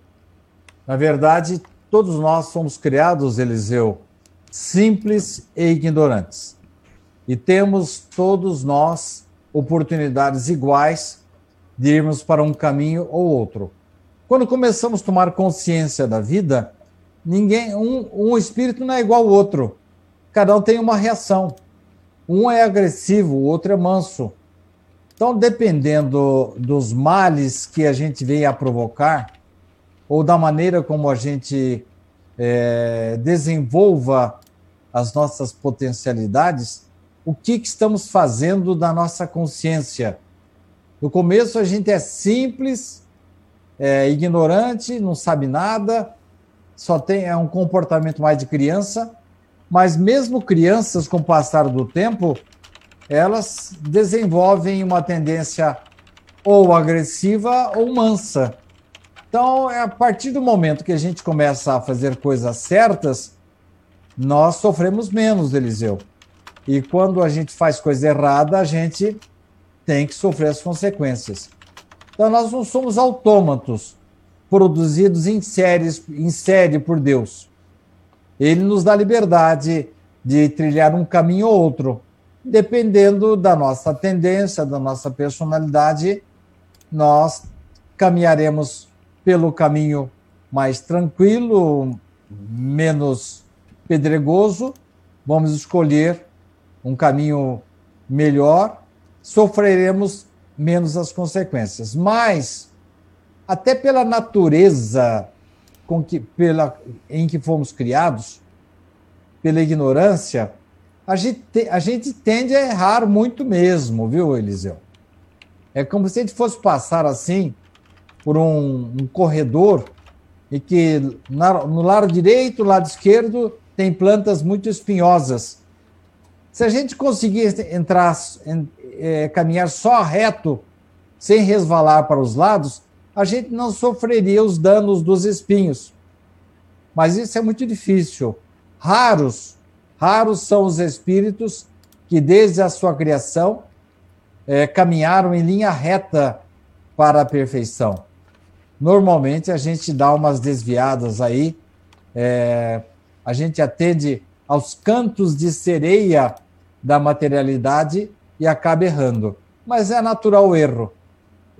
Na verdade, todos nós somos criados, Eliseu, simples e ignorantes. E temos todos nós oportunidades iguais de irmos para um caminho ou outro. Quando começamos a tomar consciência da vida, ninguém, um, um espírito não é igual ao outro. Cada um tem uma reação. Um é agressivo, o outro é manso. Então, dependendo dos males que a gente vem a provocar, ou da maneira como a gente é, desenvolva as nossas potencialidades, o que, que estamos fazendo da nossa consciência? No começo, a gente é simples, é ignorante, não sabe nada, só tem é um comportamento mais de criança, mas mesmo crianças, com o passar do tempo, elas desenvolvem uma tendência ou agressiva ou mansa. Então, a partir do momento que a gente começa a fazer coisas certas, nós sofremos menos, Eliseu. E quando a gente faz coisa errada, a gente tem que sofrer as consequências. Então, nós não somos autômatos produzidos em, séries, em série por Deus. Ele nos dá liberdade de trilhar um caminho ou outro dependendo da nossa tendência, da nossa personalidade, nós caminharemos pelo caminho mais tranquilo, menos pedregoso, vamos escolher um caminho melhor, sofreremos menos as consequências. Mas, até pela natureza com que, pela, em que fomos criados, pela ignorância, a gente, a gente tende a errar muito mesmo, viu, Eliseu? É como se a gente fosse passar assim por um, um corredor e que na, no lado direito, lado esquerdo, tem plantas muito espinhosas. Se a gente conseguir entrar, é, caminhar só reto, sem resvalar para os lados, a gente não sofreria os danos dos espinhos. Mas isso é muito difícil. Raros, raros são os espíritos que, desde a sua criação, é, caminharam em linha reta para a perfeição. Normalmente a gente dá umas desviadas aí, é, a gente atende aos cantos de sereia da materialidade e acaba errando. Mas é natural o erro.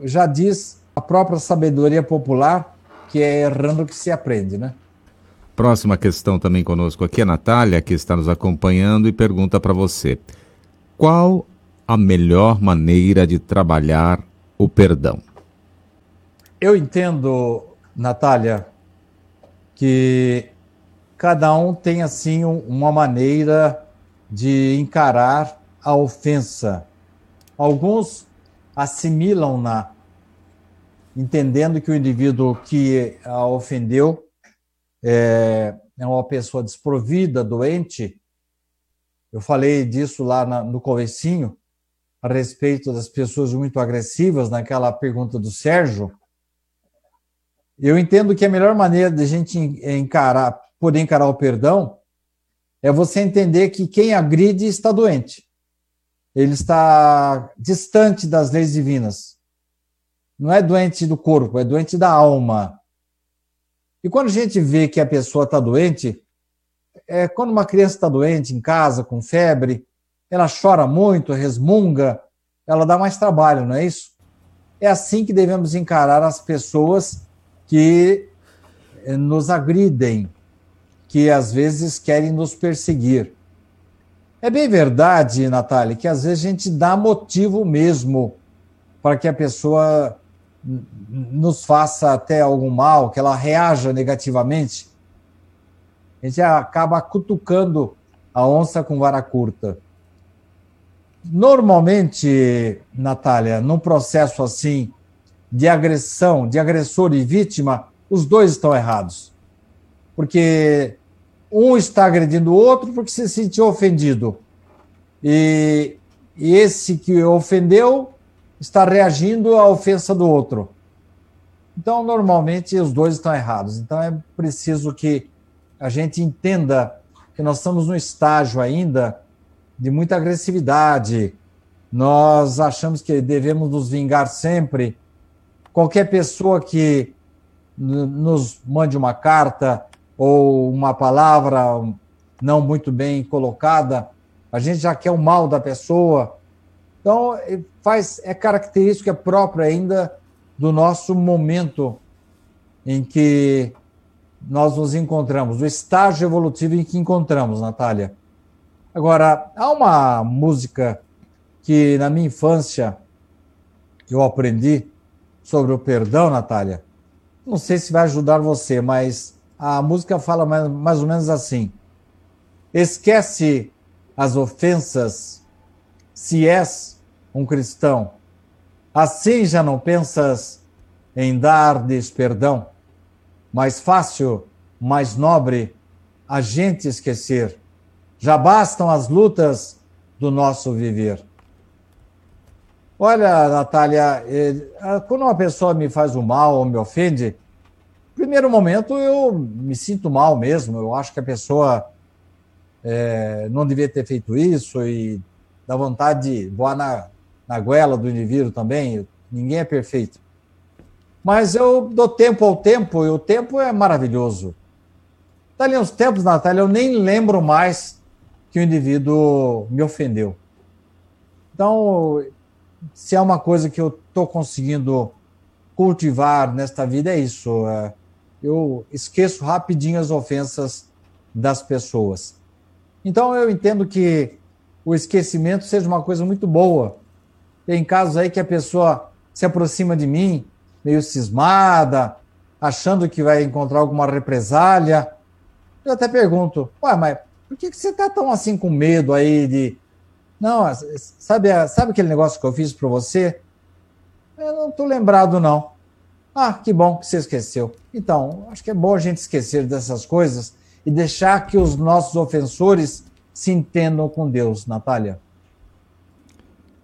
Já diz a própria sabedoria popular que é errando que se aprende, né? Próxima questão também conosco aqui, a Natália, que está nos acompanhando e pergunta para você: qual a melhor maneira de trabalhar o perdão? Eu entendo, Natália, que cada um tem assim uma maneira de encarar a ofensa. Alguns assimilam-na, entendendo que o indivíduo que a ofendeu é, é uma pessoa desprovida, doente. Eu falei disso lá no comecinho, a respeito das pessoas muito agressivas, naquela pergunta do Sérgio. Eu entendo que a melhor maneira de a gente encarar, poder encarar o perdão, é você entender que quem agride está doente. Ele está distante das leis divinas. Não é doente do corpo, é doente da alma. E quando a gente vê que a pessoa está doente, é quando uma criança está doente em casa, com febre, ela chora muito, resmunga, ela dá mais trabalho, não é isso? É assim que devemos encarar as pessoas que eh, nos agridem, que às vezes querem nos perseguir. É bem verdade, Natália, que às vezes a gente dá motivo mesmo para que a pessoa nos faça até algum mal, que ela reaja negativamente. A gente acaba cutucando a onça com vara curta. Normalmente, Natália, num processo assim de agressão, de agressor e vítima, os dois estão errados. Porque um está agredindo o outro porque se sentiu ofendido. E, e esse que ofendeu está reagindo à ofensa do outro. Então, normalmente, os dois estão errados. Então, é preciso que a gente entenda que nós estamos no estágio ainda de muita agressividade. Nós achamos que devemos nos vingar sempre. Qualquer pessoa que nos mande uma carta ou uma palavra não muito bem colocada, a gente já quer o mal da pessoa. Então, faz, é característica própria ainda do nosso momento em que nós nos encontramos, do estágio evolutivo em que encontramos, Natália. Agora, há uma música que na minha infância eu aprendi sobre o perdão, Natália. Não sei se vai ajudar você, mas a música fala mais, mais ou menos assim: Esquece as ofensas se és um cristão. Assim já não pensas em dar-lhes perdão. Mais fácil, mais nobre, a gente esquecer. Já bastam as lutas do nosso viver. Olha, Natália, eh, quando uma pessoa me faz o mal ou me ofende, primeiro momento eu me sinto mal mesmo. Eu acho que a pessoa é, não devia ter feito isso e dá vontade de voar na, na goela do indivíduo também. Ninguém é perfeito. Mas eu dou tempo ao tempo e o tempo é maravilhoso. Dali uns tempos, Natália, eu nem lembro mais que o indivíduo me ofendeu. Então, se é uma coisa que eu estou conseguindo cultivar nesta vida, é isso. É eu esqueço rapidinho as ofensas das pessoas. Então eu entendo que o esquecimento seja uma coisa muito boa. Tem casos aí que a pessoa se aproxima de mim, meio cismada, achando que vai encontrar alguma represália. Eu até pergunto, ué, mas por que, que você está tão assim com medo aí de. Não, sabe, sabe aquele negócio que eu fiz para você? Eu não estou lembrado, não. Ah, que bom que você esqueceu. Então, acho que é bom a gente esquecer dessas coisas e deixar que os nossos ofensores se entendam com Deus, Natália.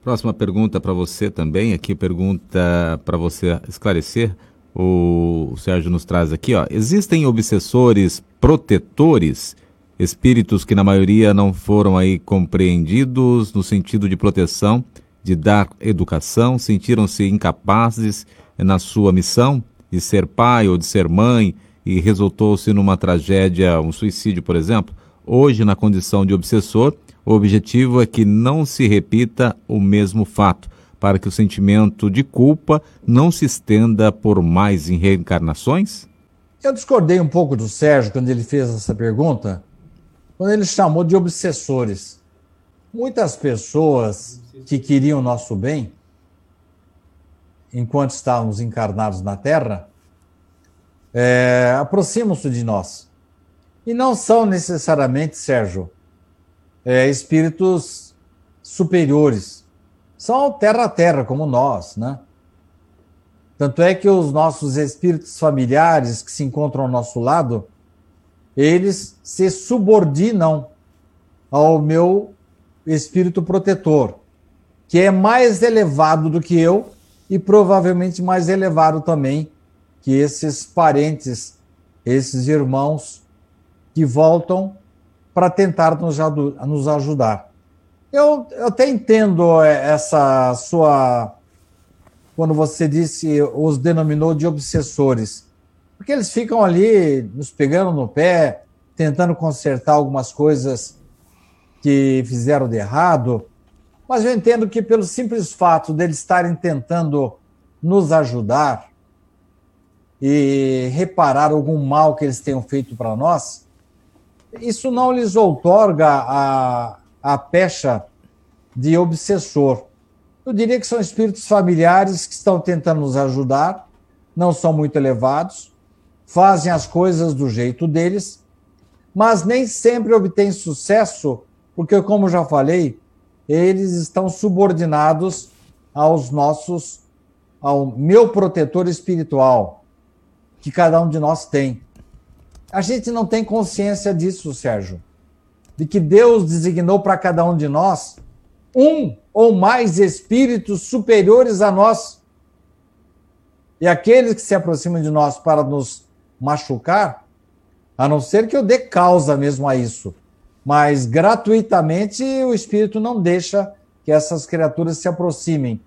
Próxima pergunta para você também, aqui pergunta para você esclarecer. O Sérgio nos traz aqui, ó. Existem obsessores protetores, espíritos que na maioria não foram aí compreendidos no sentido de proteção, de dar educação, sentiram-se incapazes na sua missão de ser pai ou de ser mãe e resultou-se numa tragédia, um suicídio, por exemplo, hoje na condição de obsessor, o objetivo é que não se repita o mesmo fato, para que o sentimento de culpa não se estenda por mais reencarnações? Eu discordei um pouco do Sérgio quando ele fez essa pergunta, quando ele chamou de obsessores. Muitas pessoas que queriam o nosso bem enquanto estávamos encarnados na Terra, é, aproximam-se de nós. E não são necessariamente, Sérgio, é, espíritos superiores. São terra a terra, como nós, né? Tanto é que os nossos espíritos familiares que se encontram ao nosso lado, eles se subordinam ao meu espírito protetor, que é mais elevado do que eu e provavelmente mais elevado também que esses parentes, esses irmãos que voltam para tentar nos, ajudar. Eu, eu até entendo é, essa sua. Quando você disse, os denominou de obsessores, porque eles ficam ali nos pegando no pé, tentando consertar algumas coisas que fizeram de errado, mas eu entendo que, pelo simples fato deles estarem tentando nos ajudar e reparar algum mal que eles tenham feito para nós, isso não lhes outorga a, a pecha de obsessor. Eu diria que são espíritos familiares que estão tentando nos ajudar, não são muito elevados, fazem as coisas do jeito deles, mas nem sempre obtêm sucesso, porque, como já falei, eles estão subordinados aos nossos, ao meu protetor espiritual, que cada um de nós tem. A gente não tem consciência disso, Sérgio, de que Deus designou para cada um de nós um ou mais espíritos superiores a nós. E aqueles que se aproximam de nós para nos machucar, a não ser que eu dê causa mesmo a isso, mas gratuitamente o Espírito não deixa que essas criaturas se aproximem.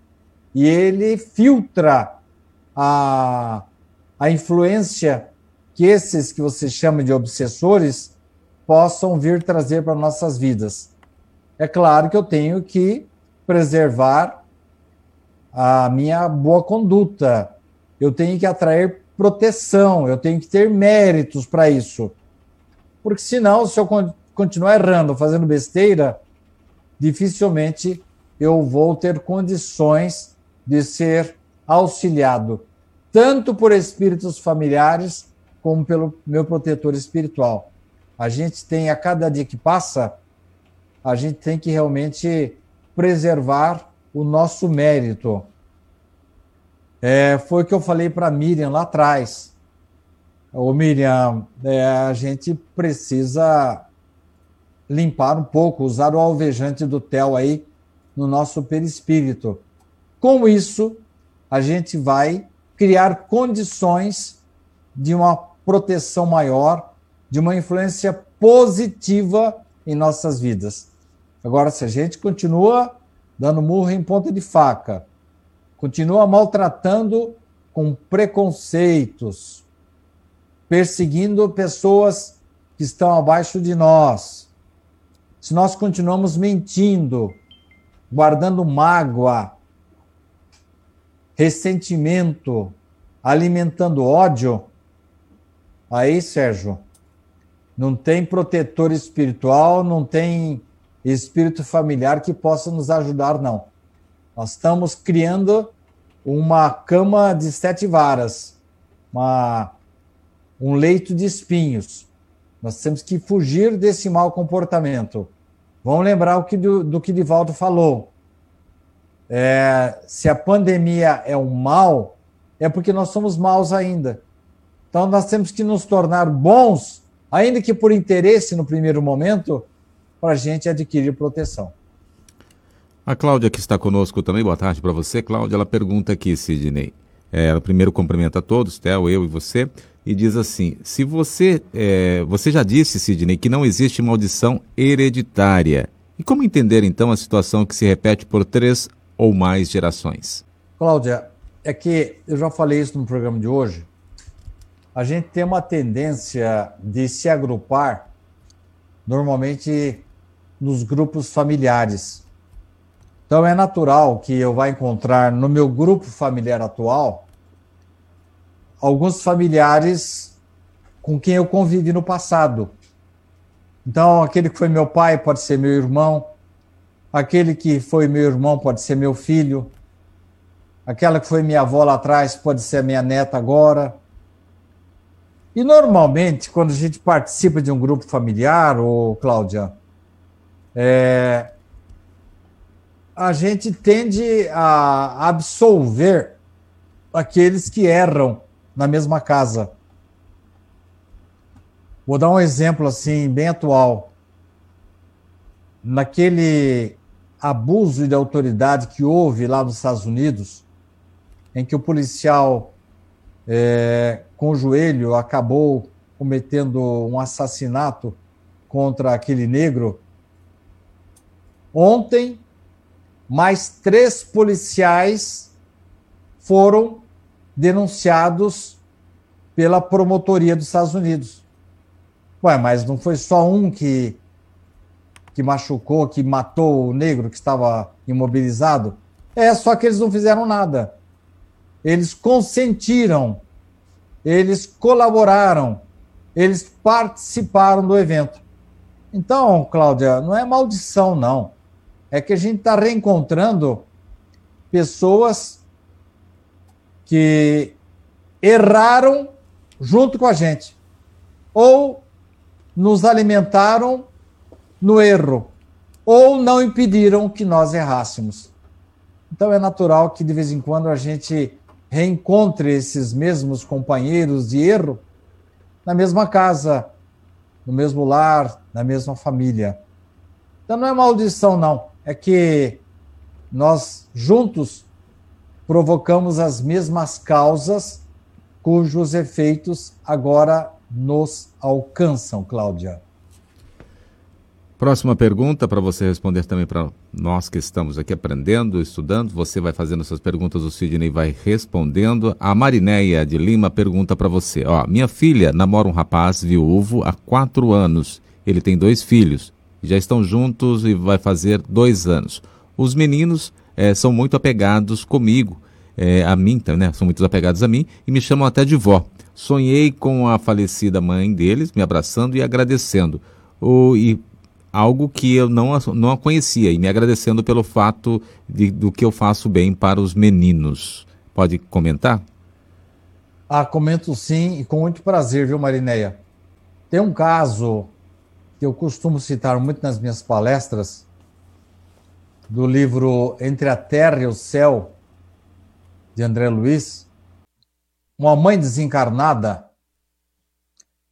E ele filtra a, a influência que esses que você chama de obsessores possam vir trazer para nossas vidas. É claro que eu tenho que preservar a minha boa conduta, eu tenho que atrair proteção, eu tenho que ter méritos para isso. Porque senão, se eu continuar errando, fazendo besteira, dificilmente eu vou ter condições de ser auxiliado, tanto por espíritos familiares como pelo meu protetor espiritual. A gente tem, a cada dia que passa, a gente tem que realmente preservar o nosso mérito. É, foi o que eu falei para Miriam lá atrás. Ô Miriam, é, a gente precisa limpar um pouco, usar o alvejante do Tel aí no nosso perispírito. Com isso, a gente vai criar condições de uma proteção maior, de uma influência positiva em nossas vidas. Agora, se a gente continua dando murro em ponta de faca, continua maltratando com preconceitos, perseguindo pessoas que estão abaixo de nós, se nós continuamos mentindo, guardando mágoa, ressentimento, alimentando ódio, Aí, Sérgio, não tem protetor espiritual, não tem espírito familiar que possa nos ajudar, não. Nós estamos criando uma cama de sete varas, uma, um leito de espinhos. Nós temos que fugir desse mau comportamento. Vamos lembrar o que do, do que Divaldo falou. É, se a pandemia é um mal, é porque nós somos maus ainda. Então nós temos que nos tornar bons, ainda que por interesse no primeiro momento, para a gente adquirir proteção. A Cláudia, que está conosco também, boa tarde para você. Cláudia, ela pergunta aqui, Sidney. É, ela primeiro cumprimenta a todos, Theo, eu e você, e diz assim: se você. É, você já disse, Sidney, que não existe maldição hereditária. E como entender então a situação que se repete por três ou mais gerações? Cláudia, é que eu já falei isso no programa de hoje. A gente tem uma tendência de se agrupar normalmente nos grupos familiares. Então é natural que eu vá encontrar no meu grupo familiar atual alguns familiares com quem eu convivi no passado. Então, aquele que foi meu pai pode ser meu irmão, aquele que foi meu irmão pode ser meu filho, aquela que foi minha avó lá atrás pode ser minha neta agora. E normalmente, quando a gente participa de um grupo familiar, ou Cláudia, é, a gente tende a absolver aqueles que erram na mesma casa. Vou dar um exemplo assim, bem atual. Naquele abuso de autoridade que houve lá nos Estados Unidos, em que o policial é, com o joelho acabou cometendo um assassinato contra aquele negro. Ontem, mais três policiais foram denunciados pela promotoria dos Estados Unidos. Ué, mas não foi só um que, que machucou, que matou o negro que estava imobilizado? É, só que eles não fizeram nada. Eles consentiram, eles colaboraram, eles participaram do evento. Então, Cláudia, não é maldição, não é que a gente está reencontrando pessoas que erraram junto com a gente, ou nos alimentaram no erro, ou não impediram que nós errássemos. Então é natural que de vez em quando a gente reencontre esses mesmos companheiros de erro na mesma casa, no mesmo lar, na mesma família. Então não é maldição, não é que nós juntos provocamos as mesmas causas cujos efeitos agora nos alcançam, Cláudia. Próxima pergunta para você responder também para nós que estamos aqui aprendendo, estudando. Você vai fazendo suas perguntas, o Sidney vai respondendo. A Marinéia de Lima pergunta para você: Ó, minha filha namora um rapaz viúvo há quatro anos. Ele tem dois filhos já estão juntos e vai fazer dois anos. Os meninos é, são muito apegados comigo, é, a mim, né? São muito apegados a mim e me chamam até de vó. Sonhei com a falecida mãe deles, me abraçando e agradecendo. O, e algo que eu não, não a conhecia e me agradecendo pelo fato de, do que eu faço bem para os meninos. Pode comentar? Ah, comento sim e com muito prazer, viu, Marineia? Tem um caso que eu costumo citar muito nas minhas palestras, do livro Entre a Terra e o Céu, de André Luiz, uma mãe desencarnada,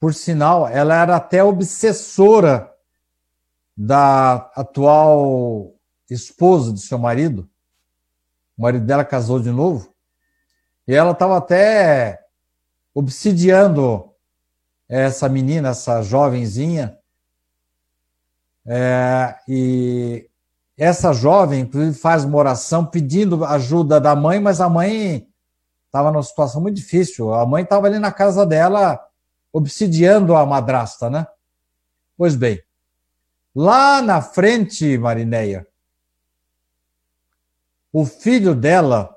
por sinal, ela era até obsessora da atual esposa do seu marido. O marido dela casou de novo. E ela estava até obsidiando essa menina, essa jovenzinha, é, e essa jovem, inclusive, faz uma oração pedindo ajuda da mãe, mas a mãe estava numa situação muito difícil. A mãe estava ali na casa dela, obsidiando a madrasta, né? Pois bem, lá na frente, Marineia, o filho dela,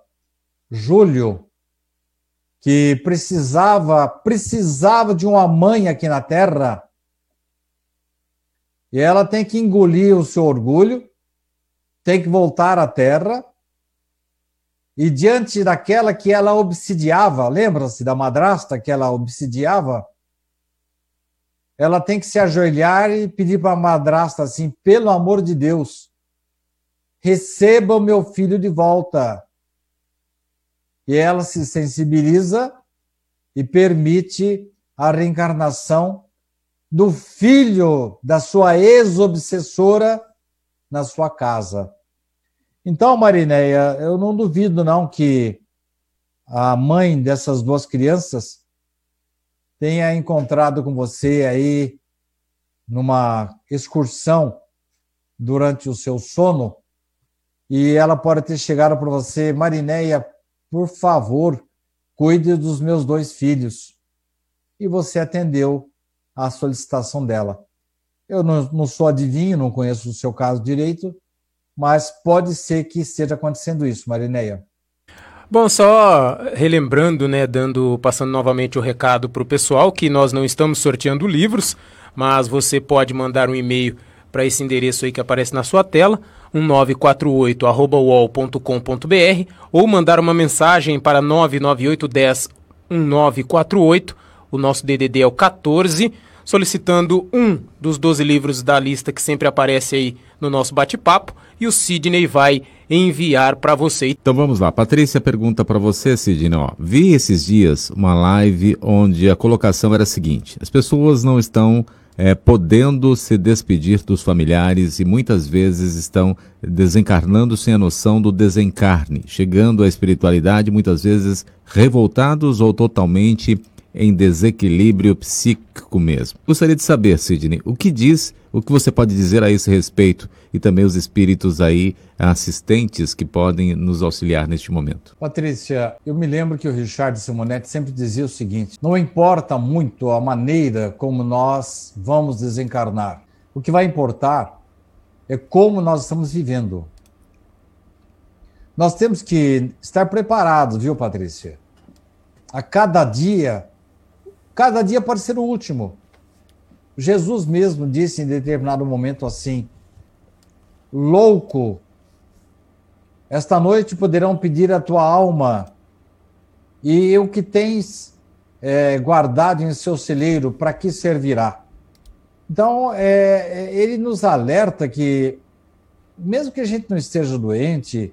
Júlio, que precisava, precisava de uma mãe aqui na Terra. E ela tem que engolir o seu orgulho, tem que voltar à Terra. E diante daquela que ela obsidiava, lembra-se da madrasta que ela obsidiava? Ela tem que se ajoelhar e pedir para a madrasta assim: pelo amor de Deus, receba o meu filho de volta e ela se sensibiliza e permite a reencarnação do filho da sua ex-obsessora na sua casa. Então, Marineia, eu não duvido não que a mãe dessas duas crianças tenha encontrado com você aí numa excursão durante o seu sono e ela pode ter chegado para você, Marineia, por favor, cuide dos meus dois filhos. E você atendeu à solicitação dela. Eu não, não sou adivinho, não conheço o seu caso direito, mas pode ser que esteja acontecendo isso, Marineia. Bom, só relembrando, né, dando, passando novamente o recado para o pessoal que nós não estamos sorteando livros, mas você pode mandar um e-mail para esse endereço aí que aparece na sua tela, 1948@uol.com.br ou mandar uma mensagem para 99810 1948. O nosso DDD é o 14, solicitando um dos 12 livros da lista que sempre aparece aí no nosso bate-papo e o Sidney vai enviar para você. Então vamos lá. Patrícia pergunta para você, Sidney. Ó, vi esses dias uma live onde a colocação era a seguinte: as pessoas não estão é, podendo se despedir dos familiares e muitas vezes estão desencarnando sem a noção do desencarne, chegando à espiritualidade muitas vezes revoltados ou totalmente em desequilíbrio psíquico mesmo. Gostaria de saber, Sidney, o que diz, o que você pode dizer a esse respeito e também os espíritos aí assistentes que podem nos auxiliar neste momento. Patrícia, eu me lembro que o Richard Simonetti sempre dizia o seguinte: não importa muito a maneira como nós vamos desencarnar. O que vai importar é como nós estamos vivendo. Nós temos que estar preparados, viu, Patrícia? A cada dia Cada dia pode ser o último. Jesus mesmo disse em determinado momento assim: Louco, esta noite poderão pedir a tua alma, e o que tens é, guardado em seu celeiro, para que servirá? Então, é, ele nos alerta que, mesmo que a gente não esteja doente,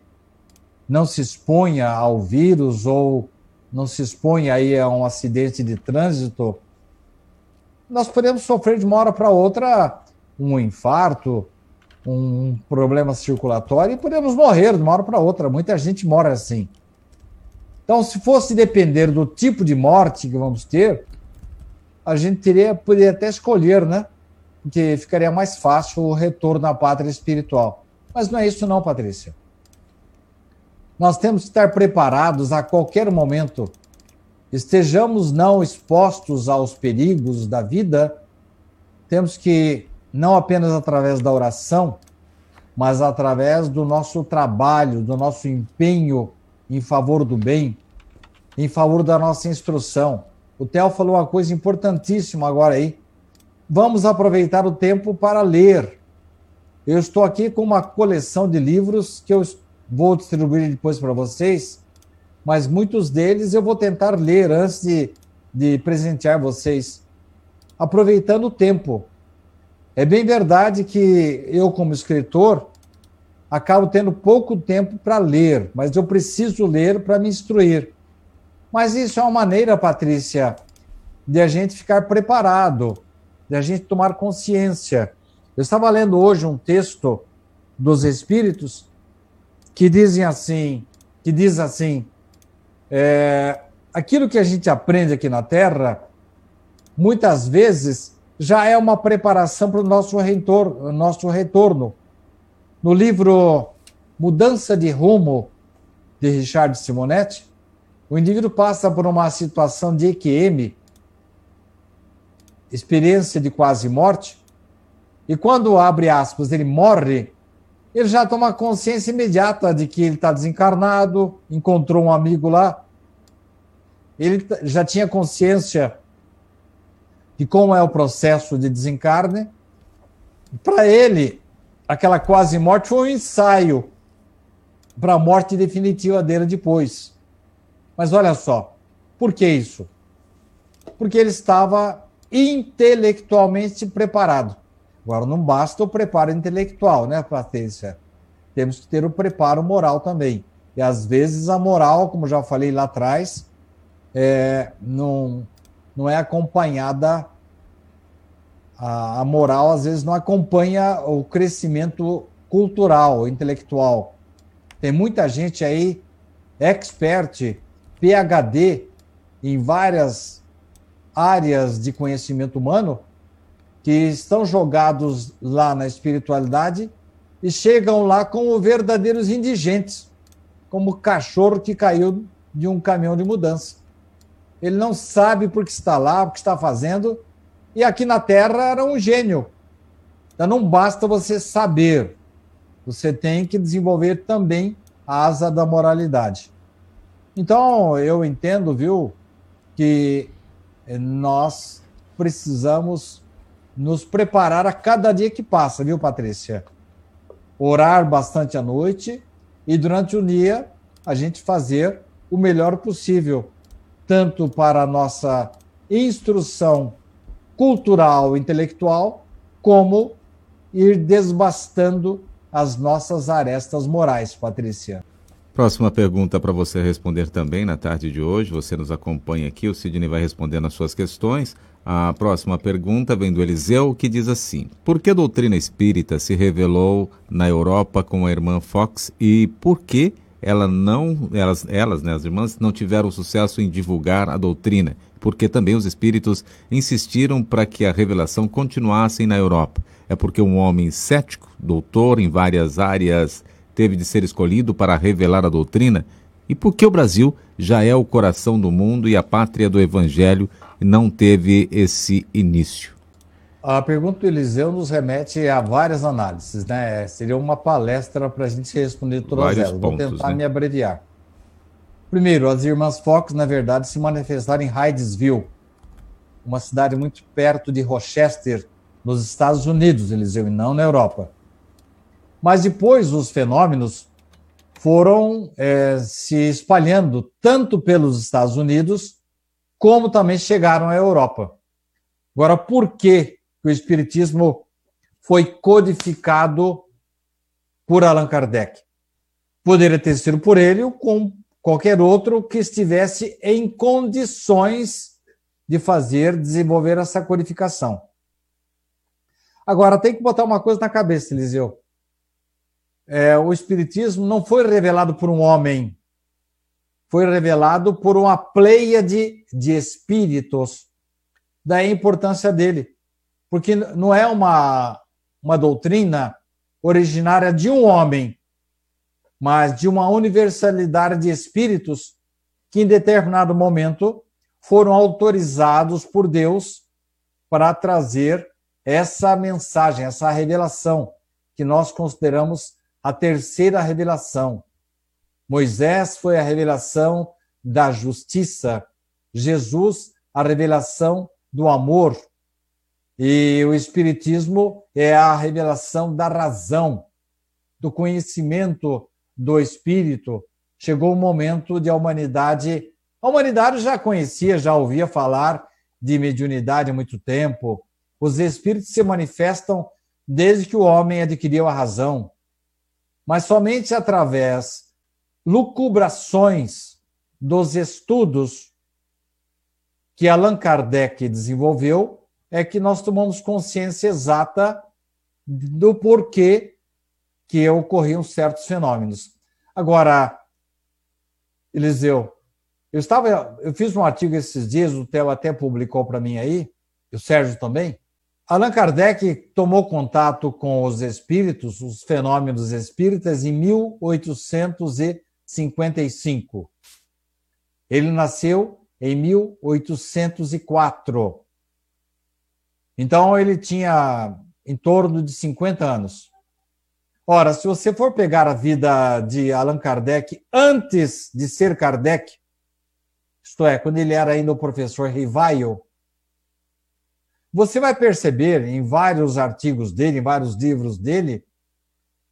não se exponha ao vírus ou não se expõe aí a um acidente de trânsito, nós podemos sofrer de uma hora para outra um infarto, um problema circulatório e podemos morrer de uma hora para outra. Muita gente mora assim. Então, se fosse depender do tipo de morte que vamos ter, a gente teria, poderia até escolher, né? Porque ficaria mais fácil o retorno à pátria espiritual. Mas não é isso não, Patrícia. Nós temos que estar preparados a qualquer momento. Estejamos não expostos aos perigos da vida, temos que, não apenas através da oração, mas através do nosso trabalho, do nosso empenho em favor do bem, em favor da nossa instrução. O Theo falou uma coisa importantíssima agora aí. Vamos aproveitar o tempo para ler. Eu estou aqui com uma coleção de livros que eu vou distribuir depois para vocês, mas muitos deles eu vou tentar ler antes de, de presentear vocês, aproveitando o tempo. É bem verdade que eu, como escritor, acabo tendo pouco tempo para ler, mas eu preciso ler para me instruir. Mas isso é uma maneira, Patrícia, de a gente ficar preparado, de a gente tomar consciência. Eu estava lendo hoje um texto dos Espíritos que dizem assim, que diz assim, é, aquilo que a gente aprende aqui na Terra, muitas vezes já é uma preparação para o nosso retorno, nosso retorno. No livro Mudança de Rumo, de Richard Simonetti, o indivíduo passa por uma situação de EQM, experiência de quase morte, e quando abre aspas, ele morre, ele já toma consciência imediata de que ele está desencarnado, encontrou um amigo lá. ele já tinha consciência de como é o processo de desencarne. Para ele, aquela quase morte foi um ensaio para a morte definitiva dele depois. Mas olha só, por que isso? Porque ele estava intelectualmente preparado. Agora, não basta o preparo intelectual, né, Patrícia? Temos que ter o preparo moral também. E às vezes a moral, como já falei lá atrás, é, não, não é acompanhada, a, a moral às vezes não acompanha o crescimento cultural, intelectual. Tem muita gente aí, expert, PhD, em várias áreas de conhecimento humano, que estão jogados lá na espiritualidade e chegam lá como verdadeiros indigentes, como cachorro que caiu de um caminhão de mudança. Ele não sabe por que está lá, o que está fazendo, e aqui na Terra era um gênio. Então não basta você saber, você tem que desenvolver também a asa da moralidade. Então eu entendo, viu, que nós precisamos nos preparar a cada dia que passa, viu, Patrícia? Orar bastante à noite e durante o dia a gente fazer o melhor possível, tanto para a nossa instrução cultural, intelectual, como ir desbastando as nossas arestas morais, Patrícia. Próxima pergunta para você responder também na tarde de hoje. Você nos acompanha aqui, o Sidney vai respondendo as suas questões. A próxima pergunta vem do Eliseu, que diz assim: Por que a doutrina espírita se revelou na Europa com a irmã Fox e por que ela não, elas, elas, né, as irmãs, não tiveram sucesso em divulgar a doutrina? Porque também os espíritos insistiram para que a revelação continuasse na Europa. É porque um homem cético, doutor em várias áreas teve de ser escolhido para revelar a doutrina? E por que o Brasil já é o coração do mundo e a pátria do Evangelho não teve esse início? A pergunta do Eliseu nos remete a várias análises, né? Seria uma palestra para a gente responder todas Vários elas. Pontos, Vou tentar né? me abreviar. Primeiro, as irmãs Fox, na verdade, se manifestaram em Hydesville, uma cidade muito perto de Rochester, nos Estados Unidos, Eliseu, e não na Europa. Mas depois os fenômenos foram é, se espalhando tanto pelos Estados Unidos como também chegaram à Europa. Agora, por que o Espiritismo foi codificado por Allan Kardec? Poderia ter sido por ele ou com qualquer outro que estivesse em condições de fazer, desenvolver essa codificação. Agora, tem que botar uma coisa na cabeça, Eliseu é, o Espiritismo não foi revelado por um homem, foi revelado por uma pleia de, de espíritos. Daí a importância dele. Porque não é uma, uma doutrina originária de um homem, mas de uma universalidade de espíritos que, em determinado momento, foram autorizados por Deus para trazer essa mensagem, essa revelação que nós consideramos a terceira revelação. Moisés foi a revelação da justiça, Jesus, a revelação do amor, e o Espiritismo é a revelação da razão, do conhecimento do Espírito. Chegou o momento de a humanidade. A humanidade já conhecia, já ouvia falar de mediunidade há muito tempo. Os espíritos se manifestam desde que o homem adquiriu a razão mas somente através lucubrações dos estudos que Allan Kardec desenvolveu é que nós tomamos consciência exata do porquê que ocorriam certos fenômenos. Agora, Eliseu, eu estava, eu fiz um artigo esses dias, o Theo até publicou para mim aí, o Sérgio também, Allan Kardec tomou contato com os espíritos, os fenômenos espíritas, em 1855. Ele nasceu em 1804. Então, ele tinha em torno de 50 anos. Ora, se você for pegar a vida de Allan Kardec antes de ser Kardec, isto é, quando ele era ainda o professor Rivaio, você vai perceber em vários artigos dele, em vários livros dele,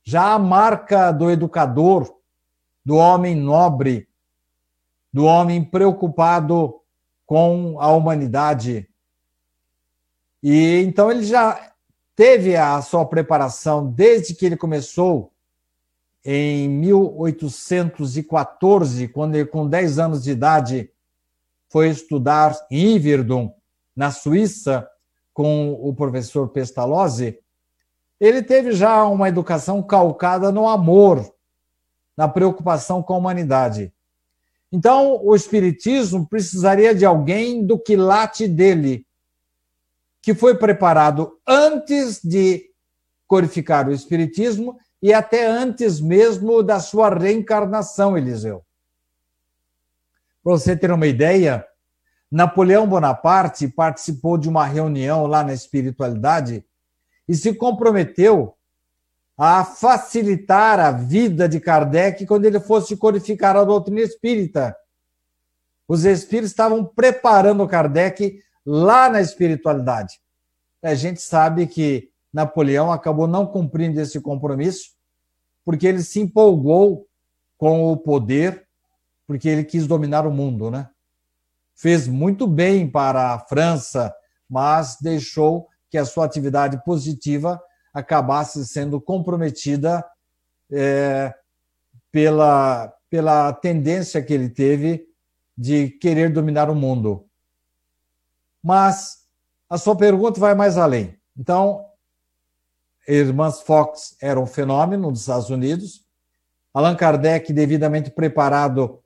já a marca do educador, do homem nobre, do homem preocupado com a humanidade. E então ele já teve a sua preparação desde que ele começou em 1814, quando ele, com 10 anos de idade, foi estudar em Iverdon, na Suíça, com o professor Pestalozzi, ele teve já uma educação calcada no amor, na preocupação com a humanidade. Então, o Espiritismo precisaria de alguém do quilate dele, que foi preparado antes de codificar o Espiritismo e até antes mesmo da sua reencarnação, Eliseu. Para você ter uma ideia, Napoleão Bonaparte participou de uma reunião lá na espiritualidade e se comprometeu a facilitar a vida de Kardec quando ele fosse codificar a doutrina espírita. Os espíritos estavam preparando Kardec lá na espiritualidade. A gente sabe que Napoleão acabou não cumprindo esse compromisso, porque ele se empolgou com o poder, porque ele quis dominar o mundo, né? Fez muito bem para a França, mas deixou que a sua atividade positiva acabasse sendo comprometida é, pela, pela tendência que ele teve de querer dominar o mundo. Mas a sua pergunta vai mais além. Então, Irmãs Fox era um fenômeno nos Estados Unidos. Allan Kardec, devidamente preparado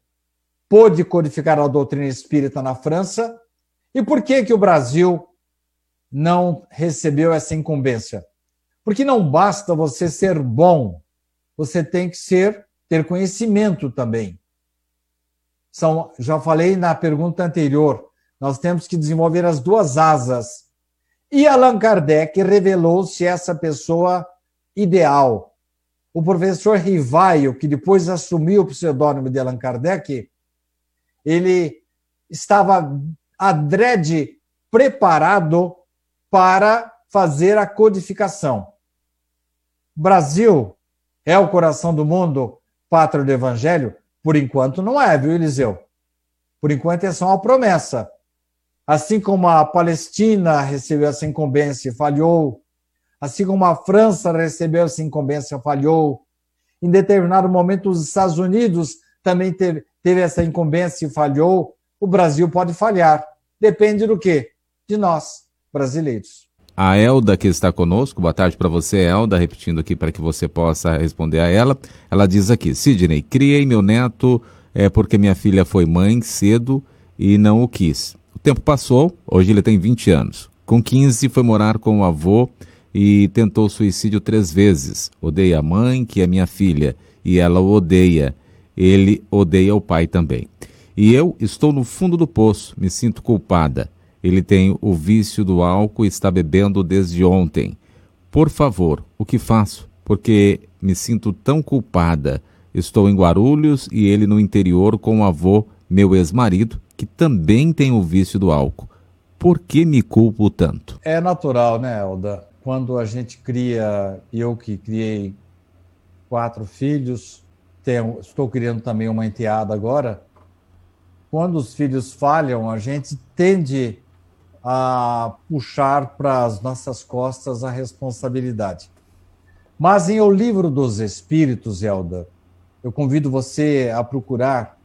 pôde codificar a doutrina espírita na França e por que que o Brasil não recebeu essa incumbência? Porque não basta você ser bom, você tem que ser ter conhecimento também. São, já falei na pergunta anterior, nós temos que desenvolver as duas asas. E Allan Kardec revelou-se essa pessoa ideal. O professor Rivaio, que depois assumiu o pseudônimo de Allan Kardec, ele estava adrede preparado para fazer a codificação. Brasil é o coração do mundo, pátria do evangelho? Por enquanto não é, viu, Eliseu? Por enquanto é só uma promessa. Assim como a Palestina recebeu essa incumbência e falhou, assim como a França recebeu essa incumbência e falhou, em determinado momento os Estados Unidos também teve, teve essa incumbência e falhou, o Brasil pode falhar. Depende do quê? De nós, brasileiros. A Elda, que está conosco, boa tarde para você, Elda, repetindo aqui para que você possa responder a ela. Ela diz aqui: Sidney, criei meu neto é, porque minha filha foi mãe cedo e não o quis. O tempo passou, hoje ele tem 20 anos. Com 15 foi morar com o avô e tentou suicídio três vezes. Odeia a mãe, que é minha filha, e ela o odeia ele odeia o pai também. E eu estou no fundo do poço, me sinto culpada. Ele tem o vício do álcool e está bebendo desde ontem. Por favor, o que faço? Porque me sinto tão culpada. Estou em Guarulhos e ele no interior com o avô, meu ex-marido, que também tem o vício do álcool. Por que me culpo tanto? É natural, né, Elda? Quando a gente cria, eu que criei quatro filhos, tenho, estou criando também uma enteada agora. Quando os filhos falham, a gente tende a puxar para as nossas costas a responsabilidade. Mas em O Livro dos Espíritos, Elda, eu convido você a procurar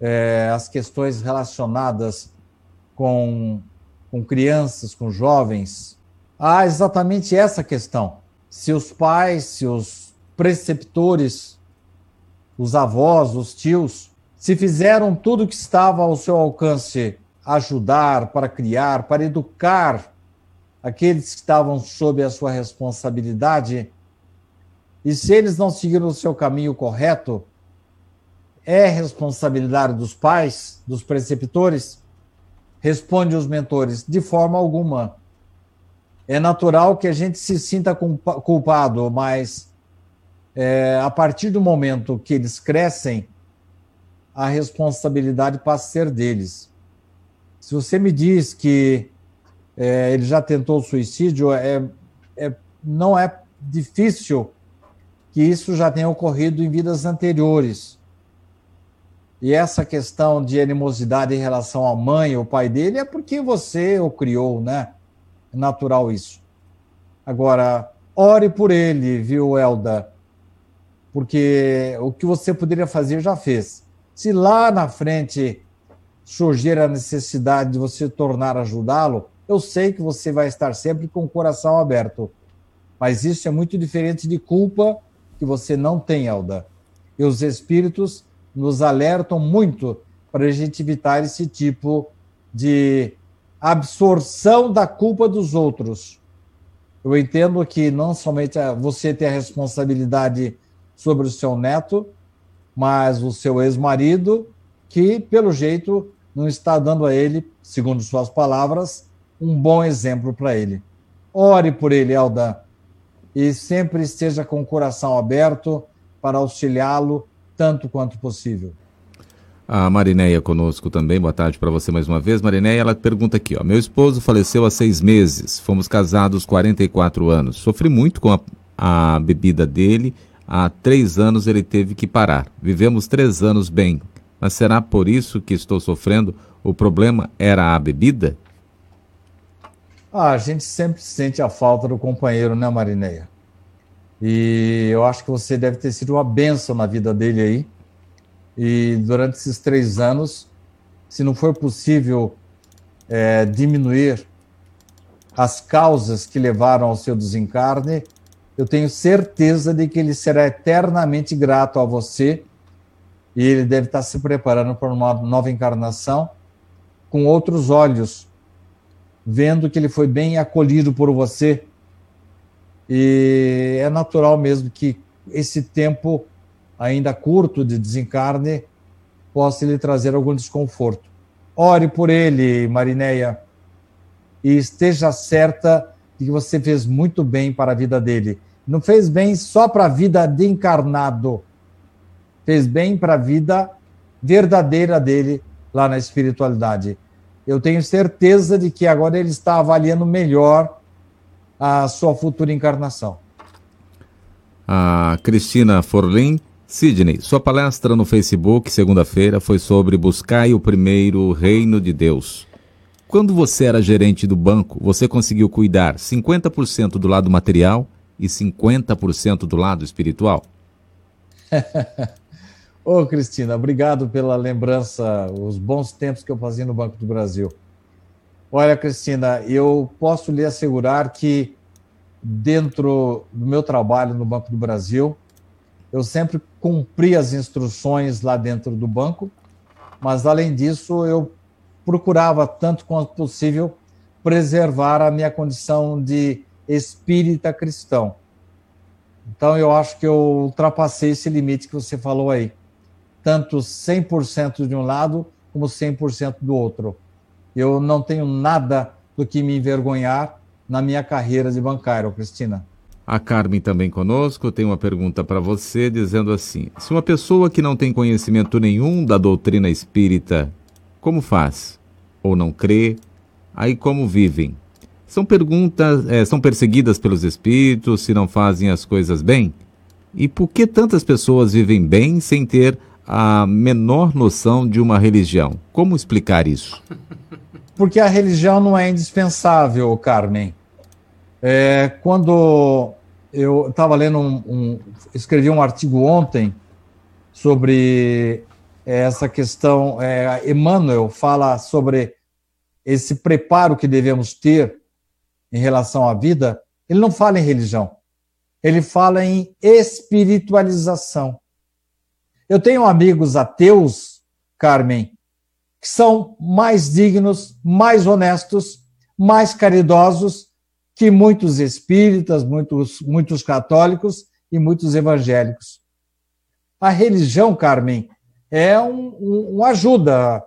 é, as questões relacionadas com, com crianças, com jovens. Há exatamente essa questão. Se os pais, se os preceptores os avós, os tios, se fizeram tudo o que estava ao seu alcance ajudar, para criar, para educar aqueles que estavam sob a sua responsabilidade, e se eles não seguiram o seu caminho correto, é responsabilidade dos pais, dos preceptores? Responde os mentores, de forma alguma. É natural que a gente se sinta culpado, mas é, a partir do momento que eles crescem, a responsabilidade passa a ser deles. Se você me diz que é, ele já tentou suicídio, é, é, não é difícil que isso já tenha ocorrido em vidas anteriores. E essa questão de animosidade em relação à mãe ou pai dele é porque você o criou, né? É natural isso. Agora, ore por ele, viu, Elda? Porque o que você poderia fazer já fez. Se lá na frente surgir a necessidade de você tornar ajudá-lo, eu sei que você vai estar sempre com o coração aberto. Mas isso é muito diferente de culpa que você não tem, Elda. E os espíritos nos alertam muito para a gente evitar esse tipo de absorção da culpa dos outros. Eu entendo que não somente você tem a responsabilidade sobre o seu neto, mas o seu ex-marido, que, pelo jeito, não está dando a ele, segundo suas palavras, um bom exemplo para ele. Ore por ele, Elda, e sempre esteja com o coração aberto para auxiliá-lo tanto quanto possível. A Marinéia conosco também, boa tarde para você mais uma vez. Marinéia, ela pergunta aqui, ó, meu esposo faleceu há seis meses, fomos casados 44 anos, sofri muito com a, a bebida dele, há três anos ele teve que parar. Vivemos três anos bem, mas será por isso que estou sofrendo? O problema era a bebida? Ah, a gente sempre sente a falta do companheiro, né, Marinéia? E eu acho que você deve ter sido uma benção na vida dele aí. E durante esses três anos, se não for possível é, diminuir as causas que levaram ao seu desencarne, eu tenho certeza de que ele será eternamente grato a você e ele deve estar se preparando para uma nova encarnação com outros olhos, vendo que ele foi bem acolhido por você e é natural mesmo que esse tempo ainda curto de desencarne possa lhe trazer algum desconforto. Ore por ele, Marinéia, e esteja certa de que você fez muito bem para a vida dele. Não fez bem só para a vida de encarnado, fez bem para a vida verdadeira dele lá na espiritualidade. Eu tenho certeza de que agora ele está avaliando melhor a sua futura encarnação. A Cristina Forlim. Sidney, sua palestra no Facebook, segunda-feira, foi sobre buscar o primeiro reino de Deus. Quando você era gerente do banco, você conseguiu cuidar 50% do lado material e 50% do lado espiritual? Ô, Cristina, obrigado pela lembrança, os bons tempos que eu fazia no Banco do Brasil. Olha, Cristina, eu posso lhe assegurar que dentro do meu trabalho no Banco do Brasil, eu sempre cumpri as instruções lá dentro do banco, mas além disso, eu procurava tanto quanto possível preservar a minha condição de espírita cristão. Então eu acho que eu ultrapassei esse limite que você falou aí. Tanto 100% de um lado como 100% do outro eu não tenho nada do que me envergonhar na minha carreira de bancário, Cristina. A Carmen também conosco tem uma pergunta para você, dizendo assim: se uma pessoa que não tem conhecimento nenhum da doutrina espírita, como faz? Ou não crê? Aí como vivem? São perguntas, é, são perseguidas pelos espíritos se não fazem as coisas bem? E por que tantas pessoas vivem bem sem ter a menor noção de uma religião? Como explicar isso? porque a religião não é indispensável, Carmen. É, quando eu estava lendo um, um, escrevi um artigo ontem sobre essa questão, é, Emmanuel fala sobre esse preparo que devemos ter em relação à vida. Ele não fala em religião, ele fala em espiritualização. Eu tenho amigos ateus, Carmen, que são mais dignos, mais honestos, mais caridosos que muitos espíritas, muitos, muitos católicos e muitos evangélicos. A religião, Carmen, é um, um, um ajuda,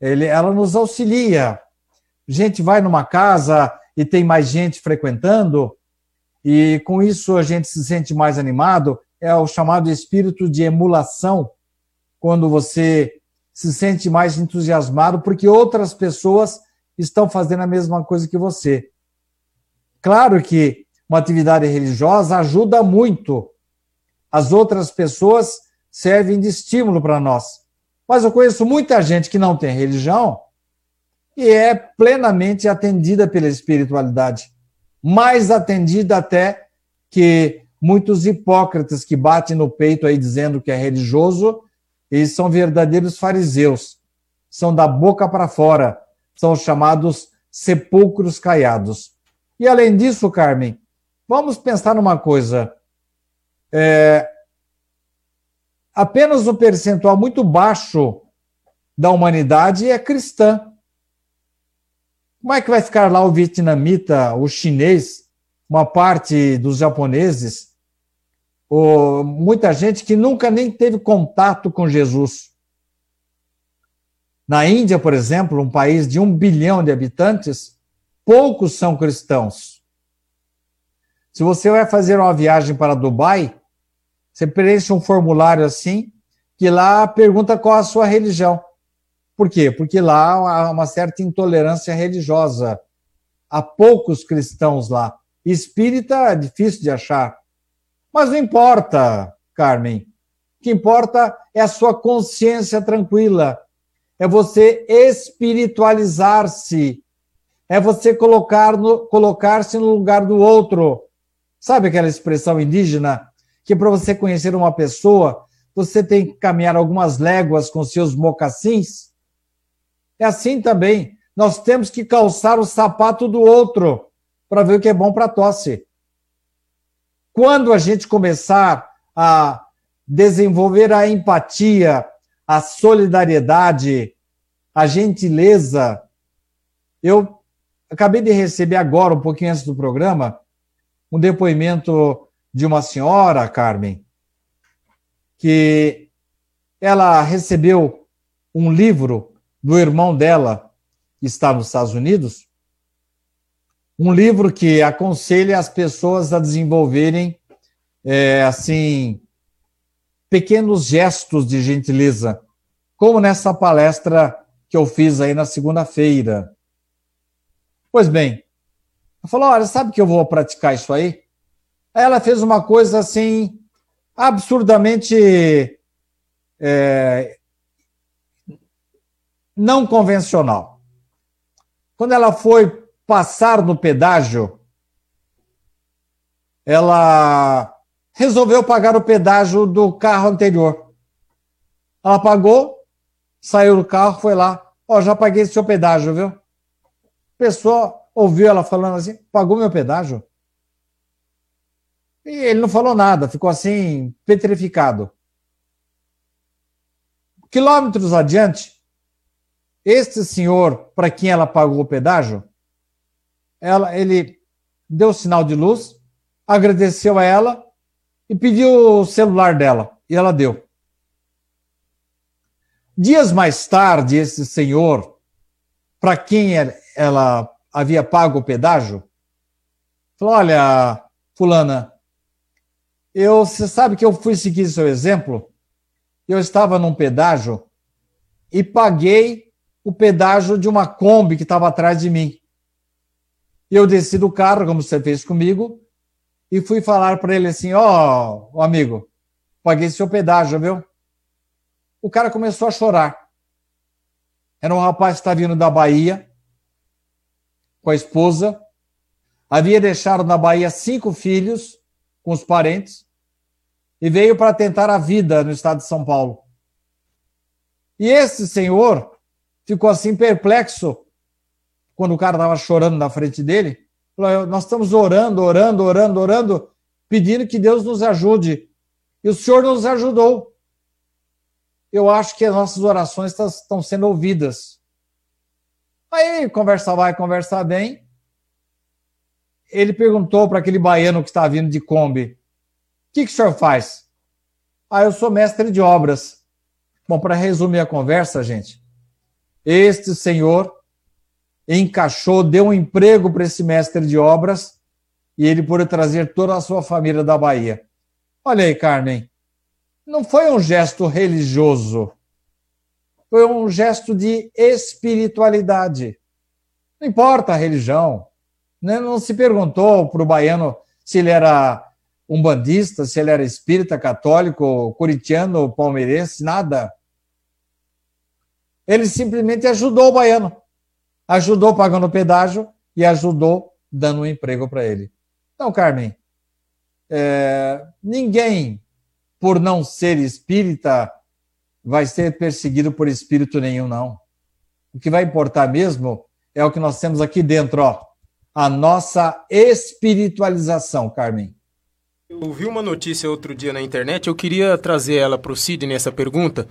ele, ela nos auxilia. A gente vai numa casa e tem mais gente frequentando, e com isso a gente se sente mais animado. É o chamado espírito de emulação, quando você se sente mais entusiasmado porque outras pessoas estão fazendo a mesma coisa que você. Claro que uma atividade religiosa ajuda muito. As outras pessoas servem de estímulo para nós. Mas eu conheço muita gente que não tem religião e é plenamente atendida pela espiritualidade. Mais atendida até que muitos hipócritas que batem no peito aí dizendo que é religioso, eles são verdadeiros fariseus. São da boca para fora. São chamados sepulcros caiados. E além disso, Carmen, vamos pensar numa coisa. É, apenas um percentual muito baixo da humanidade é cristã. Como é que vai ficar lá o vietnamita, o chinês, uma parte dos japoneses, ou muita gente que nunca nem teve contato com Jesus? Na Índia, por exemplo, um país de um bilhão de habitantes, poucos são cristãos. Se você vai fazer uma viagem para Dubai, você preenche um formulário assim, que lá pergunta qual a sua religião. Por quê? Porque lá há uma certa intolerância religiosa. Há poucos cristãos lá. Espírita é difícil de achar. Mas não importa, Carmen. O que importa é a sua consciência tranquila. É você espiritualizar-se. É você colocar no, colocar-se no lugar do outro. Sabe aquela expressão indígena? Que para você conhecer uma pessoa, você tem que caminhar algumas léguas com seus mocassins? É assim também. Nós temos que calçar o sapato do outro para ver o que é bom para a tosse. Quando a gente começar a desenvolver a empatia, a solidariedade, a gentileza, eu acabei de receber agora, um pouquinho antes do programa, um depoimento de uma senhora, Carmen, que ela recebeu um livro do irmão dela, que está nos Estados Unidos, um livro que aconselha as pessoas a desenvolverem, é, assim, pequenos gestos de gentileza, como nessa palestra que eu fiz aí na segunda-feira. Pois bem, ela falou: olha, sabe que eu vou praticar isso aí? Aí ela fez uma coisa assim, absurdamente é, não convencional. Quando ela foi passar no pedágio, ela resolveu pagar o pedágio do carro anterior. Ela pagou, saiu do carro, foi lá. Ó, oh, já paguei seu pedágio, viu? Pessoa ouviu ela falando assim, pagou meu pedágio? E ele não falou nada, ficou assim, petrificado. Quilômetros adiante, este senhor, para quem ela pagou o pedágio, ela, ele deu sinal de luz, agradeceu a ela e pediu o celular dela. E ela deu. Dias mais tarde, esse senhor, para quem ela havia pago o pedágio, falou: Olha, Fulana, eu, você sabe que eu fui seguir seu exemplo? Eu estava num pedágio e paguei o pedágio de uma Kombi que estava atrás de mim. Eu desci do carro, como você fez comigo, e fui falar para ele assim: Ó, oh, amigo, paguei seu pedágio, viu? O cara começou a chorar. Era um rapaz que estava vindo da Bahia com a esposa, havia deixado na Bahia cinco filhos com os parentes e veio para tentar a vida no estado de São Paulo. E esse senhor ficou assim perplexo quando o cara estava chorando na frente dele. Falou, nós estamos orando, orando, orando, orando, pedindo que Deus nos ajude. E o Senhor nos ajudou. Eu acho que as nossas orações estão sendo ouvidas. Aí, conversa vai, conversa bem. Ele perguntou para aquele baiano que está vindo de Kombi: O que, que o senhor faz? Ah, eu sou mestre de obras. Bom, para resumir a conversa, gente, este senhor encaixou, deu um emprego para esse mestre de obras e ele pôde trazer toda a sua família da Bahia. Olha aí, Carmen, não foi um gesto religioso, Foi um gesto de espiritualidade. Não importa a religião. Né? Não se perguntou para o baiano se ele era um bandista, se ele era espírita, católico, corintiano, palmeirense, nada. Ele simplesmente ajudou o baiano. Ajudou pagando pedágio e ajudou dando um emprego para ele. Então, Carmen, é, ninguém, por não ser espírita, vai ser perseguido por espírito nenhum, não. O que vai importar mesmo é o que nós temos aqui dentro, ó, a nossa espiritualização, Carmen. Eu vi uma notícia outro dia na internet, eu queria trazer ela para o Sidney, essa pergunta,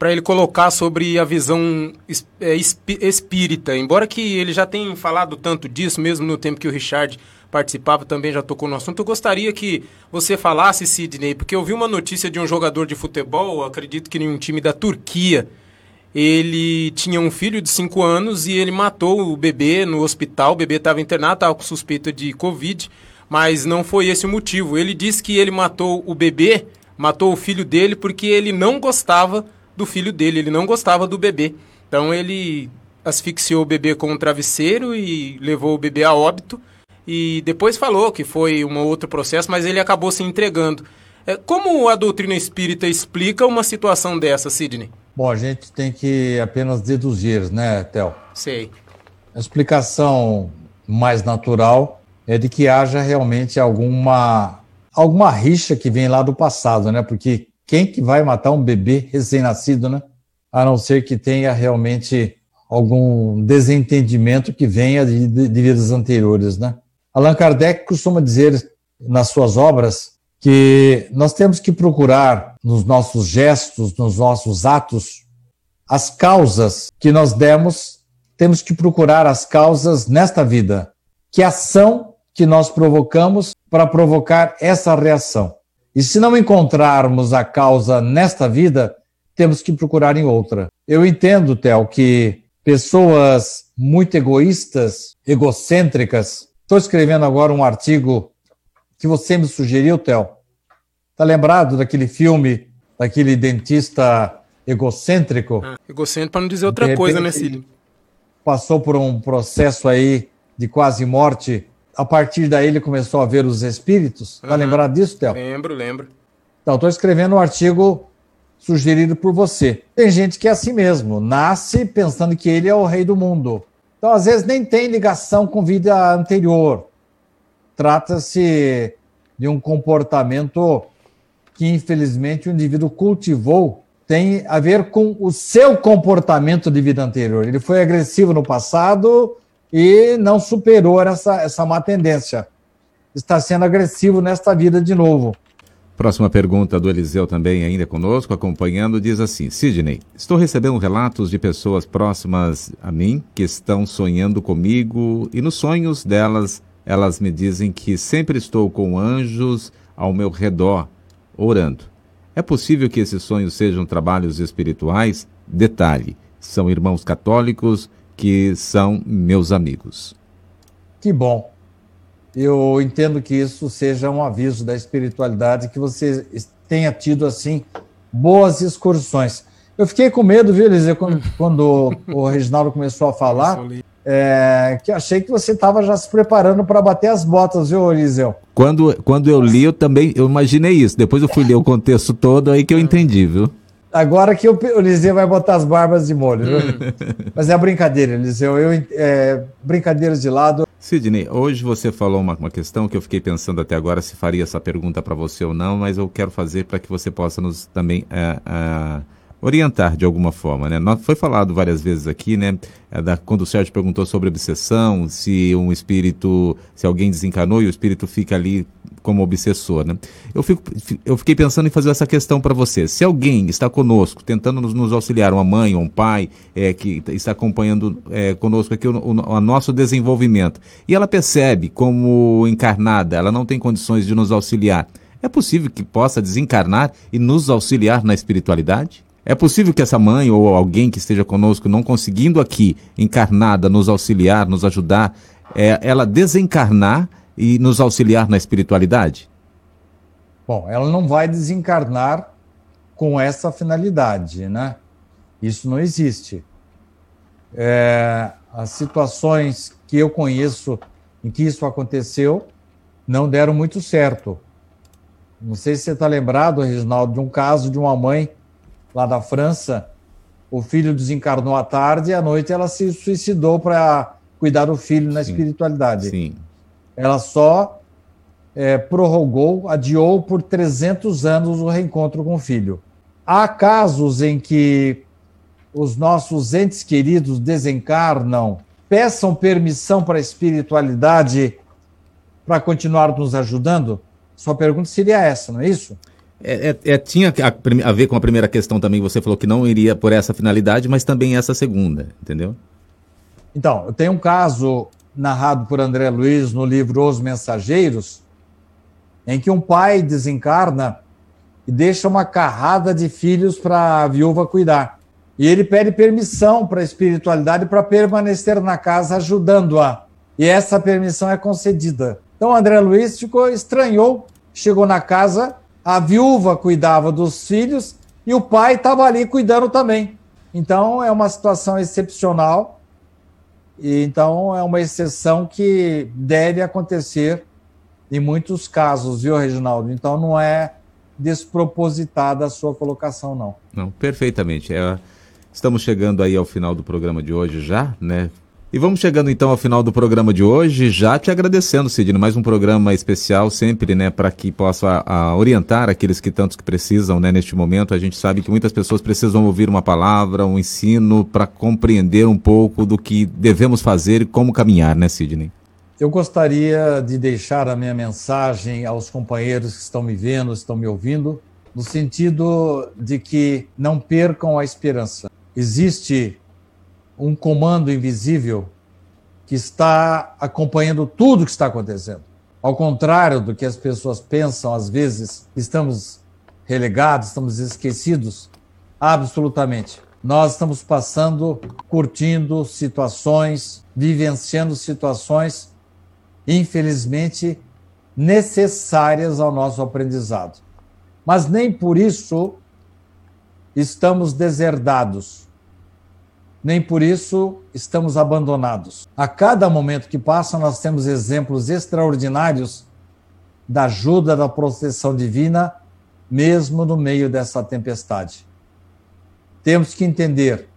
para ele colocar sobre a visão é, espírita. Embora que ele já tenha falado tanto disso, mesmo no tempo que o Richard participava, também já tocou no assunto. Eu gostaria que você falasse, Sidney, porque eu vi uma notícia de um jogador de futebol, acredito que em um time da Turquia. Ele tinha um filho de 5 anos e ele matou o bebê no hospital. O bebê estava internado, estava com suspeita de Covid, mas não foi esse o motivo. Ele disse que ele matou o bebê, matou o filho dele, porque ele não gostava do filho dele, ele não gostava do bebê. Então ele asfixiou o bebê com um travesseiro e levou o bebê a óbito e depois falou que foi um outro processo, mas ele acabou se entregando. É, como a doutrina espírita explica uma situação dessa, Sidney? Bom, a gente tem que apenas deduzir, né, Theo? Sei. A explicação mais natural é de que haja realmente alguma alguma rixa que vem lá do passado, né? Porque quem que vai matar um bebê recém-nascido, né? A não ser que tenha realmente algum desentendimento que venha de, de, de vidas anteriores, né? Allan Kardec costuma dizer nas suas obras que nós temos que procurar nos nossos gestos, nos nossos atos, as causas que nós demos, temos que procurar as causas nesta vida. Que ação que nós provocamos para provocar essa reação. E se não encontrarmos a causa nesta vida, temos que procurar em outra. Eu entendo, Theo, que pessoas muito egoístas, egocêntricas, Estou escrevendo agora um artigo que você me sugeriu, Theo. Está lembrado daquele filme, daquele dentista egocêntrico? Ah, egocêntrico para não dizer outra coisa, né, Cílio? Passou por um processo aí de quase morte. A partir daí ele começou a ver os espíritos. Está uhum. lembrado disso, Theo? Lembro, lembro. Então, estou escrevendo um artigo sugerido por você. Tem gente que é assim mesmo, nasce pensando que ele é o rei do mundo. Então, às vezes, nem tem ligação com vida anterior. Trata-se de um comportamento que, infelizmente, o indivíduo cultivou, tem a ver com o seu comportamento de vida anterior. Ele foi agressivo no passado e não superou essa, essa má tendência. Está sendo agressivo nesta vida de novo. Próxima pergunta do Eliseu também ainda conosco, acompanhando, diz assim: Sidney, estou recebendo relatos de pessoas próximas a mim que estão sonhando comigo e nos sonhos delas elas me dizem que sempre estou com anjos ao meu redor, orando. É possível que esses sonhos sejam trabalhos espirituais? Detalhe: são irmãos católicos que são meus amigos. Que bom eu entendo que isso seja um aviso da espiritualidade, que você tenha tido, assim, boas excursões. Eu fiquei com medo, viu, Eliseu, quando, quando o Reginaldo começou a falar, é, que achei que você estava já se preparando para bater as botas, viu, Eliseu? Quando, quando eu li, eu também eu imaginei isso. Depois eu fui ler o contexto todo, aí que eu entendi, viu? Agora que o Eliseu vai botar as barbas de molho. Mas é brincadeira, Eliseu. Eu, é, brincadeiras de lado. Sidney, hoje você falou uma, uma questão que eu fiquei pensando até agora se faria essa pergunta para você ou não, mas eu quero fazer para que você possa nos também. É, é, orientar de alguma forma, né? Foi falado várias vezes aqui, né? É quando o Sérgio perguntou sobre obsessão, se um espírito, se alguém desencanou e o espírito fica ali como obsessor, né? Eu, fico, eu fiquei pensando em fazer essa questão para você. Se alguém está conosco, tentando nos, nos, auxiliar, uma mãe ou um pai é, que está acompanhando é, conosco aqui o, o, o nosso desenvolvimento, e ela percebe como encarnada, ela não tem condições de nos auxiliar, é possível que possa desencarnar e nos auxiliar na espiritualidade? É possível que essa mãe ou alguém que esteja conosco não conseguindo aqui, encarnada, nos auxiliar, nos ajudar, é, ela desencarnar e nos auxiliar na espiritualidade? Bom, ela não vai desencarnar com essa finalidade, né? Isso não existe. É, as situações que eu conheço em que isso aconteceu não deram muito certo. Não sei se você está lembrado, Reginaldo, de um caso de uma mãe lá da França. O filho desencarnou à tarde e à noite ela se suicidou para cuidar do filho na sim, espiritualidade. Sim. Ela só é, prorrogou, adiou por 300 anos o reencontro com o filho. Há casos em que os nossos entes queridos desencarnam, peçam permissão para a espiritualidade para continuar nos ajudando? Sua pergunta seria essa, não é isso? É, é, é, tinha a, a, ver com a primeira questão também, você falou que não iria por essa finalidade, mas também essa segunda, entendeu? Então, eu tenho um caso narrado por André Luiz no livro Os Mensageiros, em que um pai desencarna e deixa uma carrada de filhos para a viúva cuidar. E ele pede permissão para a espiritualidade para permanecer na casa ajudando-a. E essa permissão é concedida. Então André Luiz ficou estranhou, chegou na casa, a viúva cuidava dos filhos e o pai estava ali cuidando também. Então é uma situação excepcional. E então é uma exceção que deve acontecer em muitos casos, viu, Reginaldo? Então não é despropositada a sua colocação, não. Não, perfeitamente. É, estamos chegando aí ao final do programa de hoje já, né? E vamos chegando então ao final do programa de hoje, já te agradecendo, Sidney, mais um programa especial sempre, né, para que possa a, orientar aqueles que tantos que precisam, né, neste momento. A gente sabe que muitas pessoas precisam ouvir uma palavra, um ensino para compreender um pouco do que devemos fazer e como caminhar, né, Sidney? Eu gostaria de deixar a minha mensagem aos companheiros que estão me vendo, estão me ouvindo, no sentido de que não percam a esperança. Existe um comando invisível que está acompanhando tudo que está acontecendo. Ao contrário do que as pessoas pensam, às vezes estamos relegados, estamos esquecidos. Absolutamente. Nós estamos passando, curtindo situações, vivenciando situações infelizmente, necessárias ao nosso aprendizado. Mas nem por isso estamos deserdados, nem por isso estamos abandonados. A cada momento que passa, nós temos exemplos extraordinários da ajuda, da proteção divina, mesmo no meio dessa tempestade. Temos que entender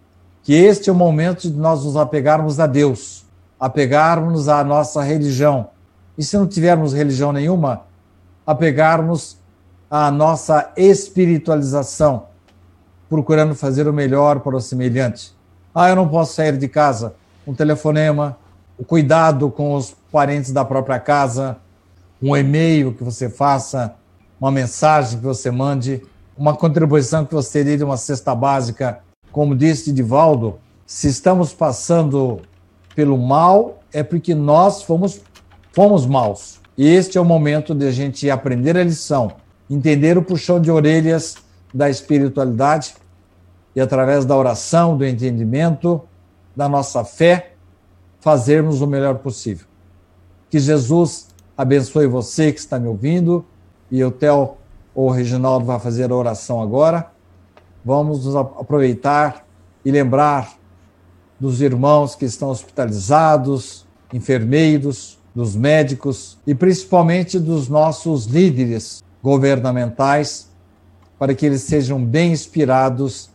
que este é o momento de nós nos apegarmos a Deus apegarmos à nossa religião. E se não tivermos religião nenhuma, apegarmos à nossa espiritualização, procurando fazer o melhor para o semelhante. Ah, eu não posso sair de casa. Um telefonema, o cuidado com os parentes da própria casa, um e-mail que você faça, uma mensagem que você mande, uma contribuição que você dê de uma cesta básica. Como disse Divaldo, se estamos passando pelo mal é porque nós fomos, fomos maus. E este é o momento de a gente aprender a lição, entender o puxão de orelhas da espiritualidade e, através da oração, do entendimento, da nossa fé, fazermos o melhor possível. Que Jesus abençoe você que está me ouvindo e o Theo ou o Reginaldo vai fazer a oração agora. Vamos nos aproveitar e lembrar dos irmãos que estão hospitalizados, enfermeiros, dos médicos e principalmente dos nossos líderes governamentais, para que eles sejam bem inspirados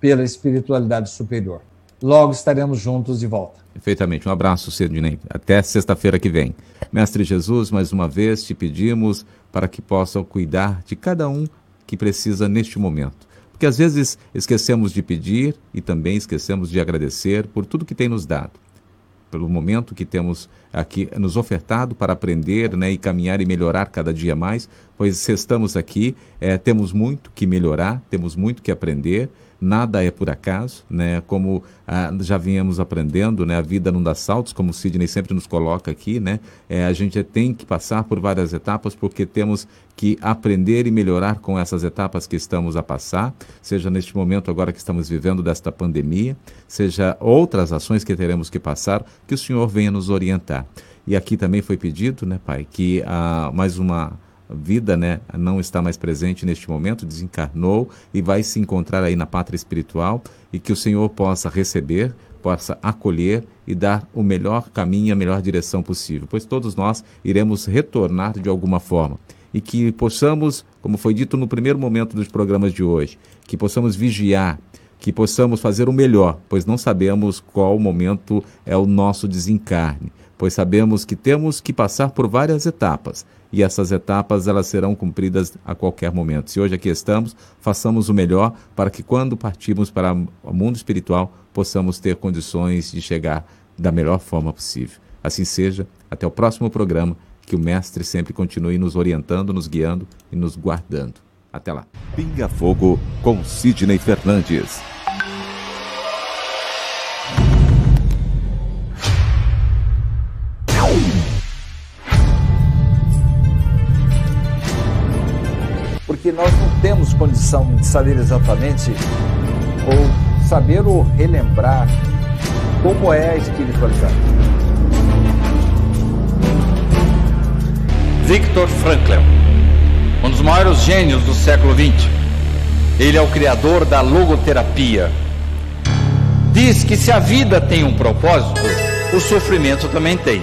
pela espiritualidade superior. Logo estaremos juntos de volta. Perfeitamente. Um abraço, Sidney. Até sexta-feira que vem. Mestre Jesus, mais uma vez te pedimos para que possam cuidar de cada um que precisa neste momento porque às vezes esquecemos de pedir e também esquecemos de agradecer por tudo que tem nos dado, pelo momento que temos aqui nos ofertado para aprender né, e caminhar e melhorar cada dia mais, pois se estamos aqui, é, temos muito que melhorar, temos muito que aprender nada é por acaso, né? Como ah, já viemos aprendendo, né? A vida não dá saltos, como o Sidney sempre nos coloca aqui, né? É, a gente tem que passar por várias etapas porque temos que aprender e melhorar com essas etapas que estamos a passar, seja neste momento agora que estamos vivendo desta pandemia, seja outras ações que teremos que passar, que o Senhor venha nos orientar. E aqui também foi pedido, né, Pai, que ah, mais uma vida, né, não está mais presente neste momento, desencarnou e vai se encontrar aí na pátria espiritual e que o Senhor possa receber, possa acolher e dar o melhor caminho a melhor direção possível, pois todos nós iremos retornar de alguma forma. E que possamos, como foi dito no primeiro momento dos programas de hoje, que possamos vigiar, que possamos fazer o melhor, pois não sabemos qual momento é o nosso desencarne, pois sabemos que temos que passar por várias etapas e essas etapas elas serão cumpridas a qualquer momento. Se hoje aqui estamos, façamos o melhor para que quando partirmos para o mundo espiritual possamos ter condições de chegar da melhor forma possível. Assim seja, até o próximo programa que o Mestre sempre continue nos orientando, nos guiando e nos guardando. Até lá. Pinga Fogo com Sidney Fernandes. Temos condição de saber exatamente ou saber ou relembrar como é a espiritualidade. Viktor Frankl, um dos maiores gênios do século XX. Ele é o criador da logoterapia. Diz que se a vida tem um propósito, o sofrimento também tem.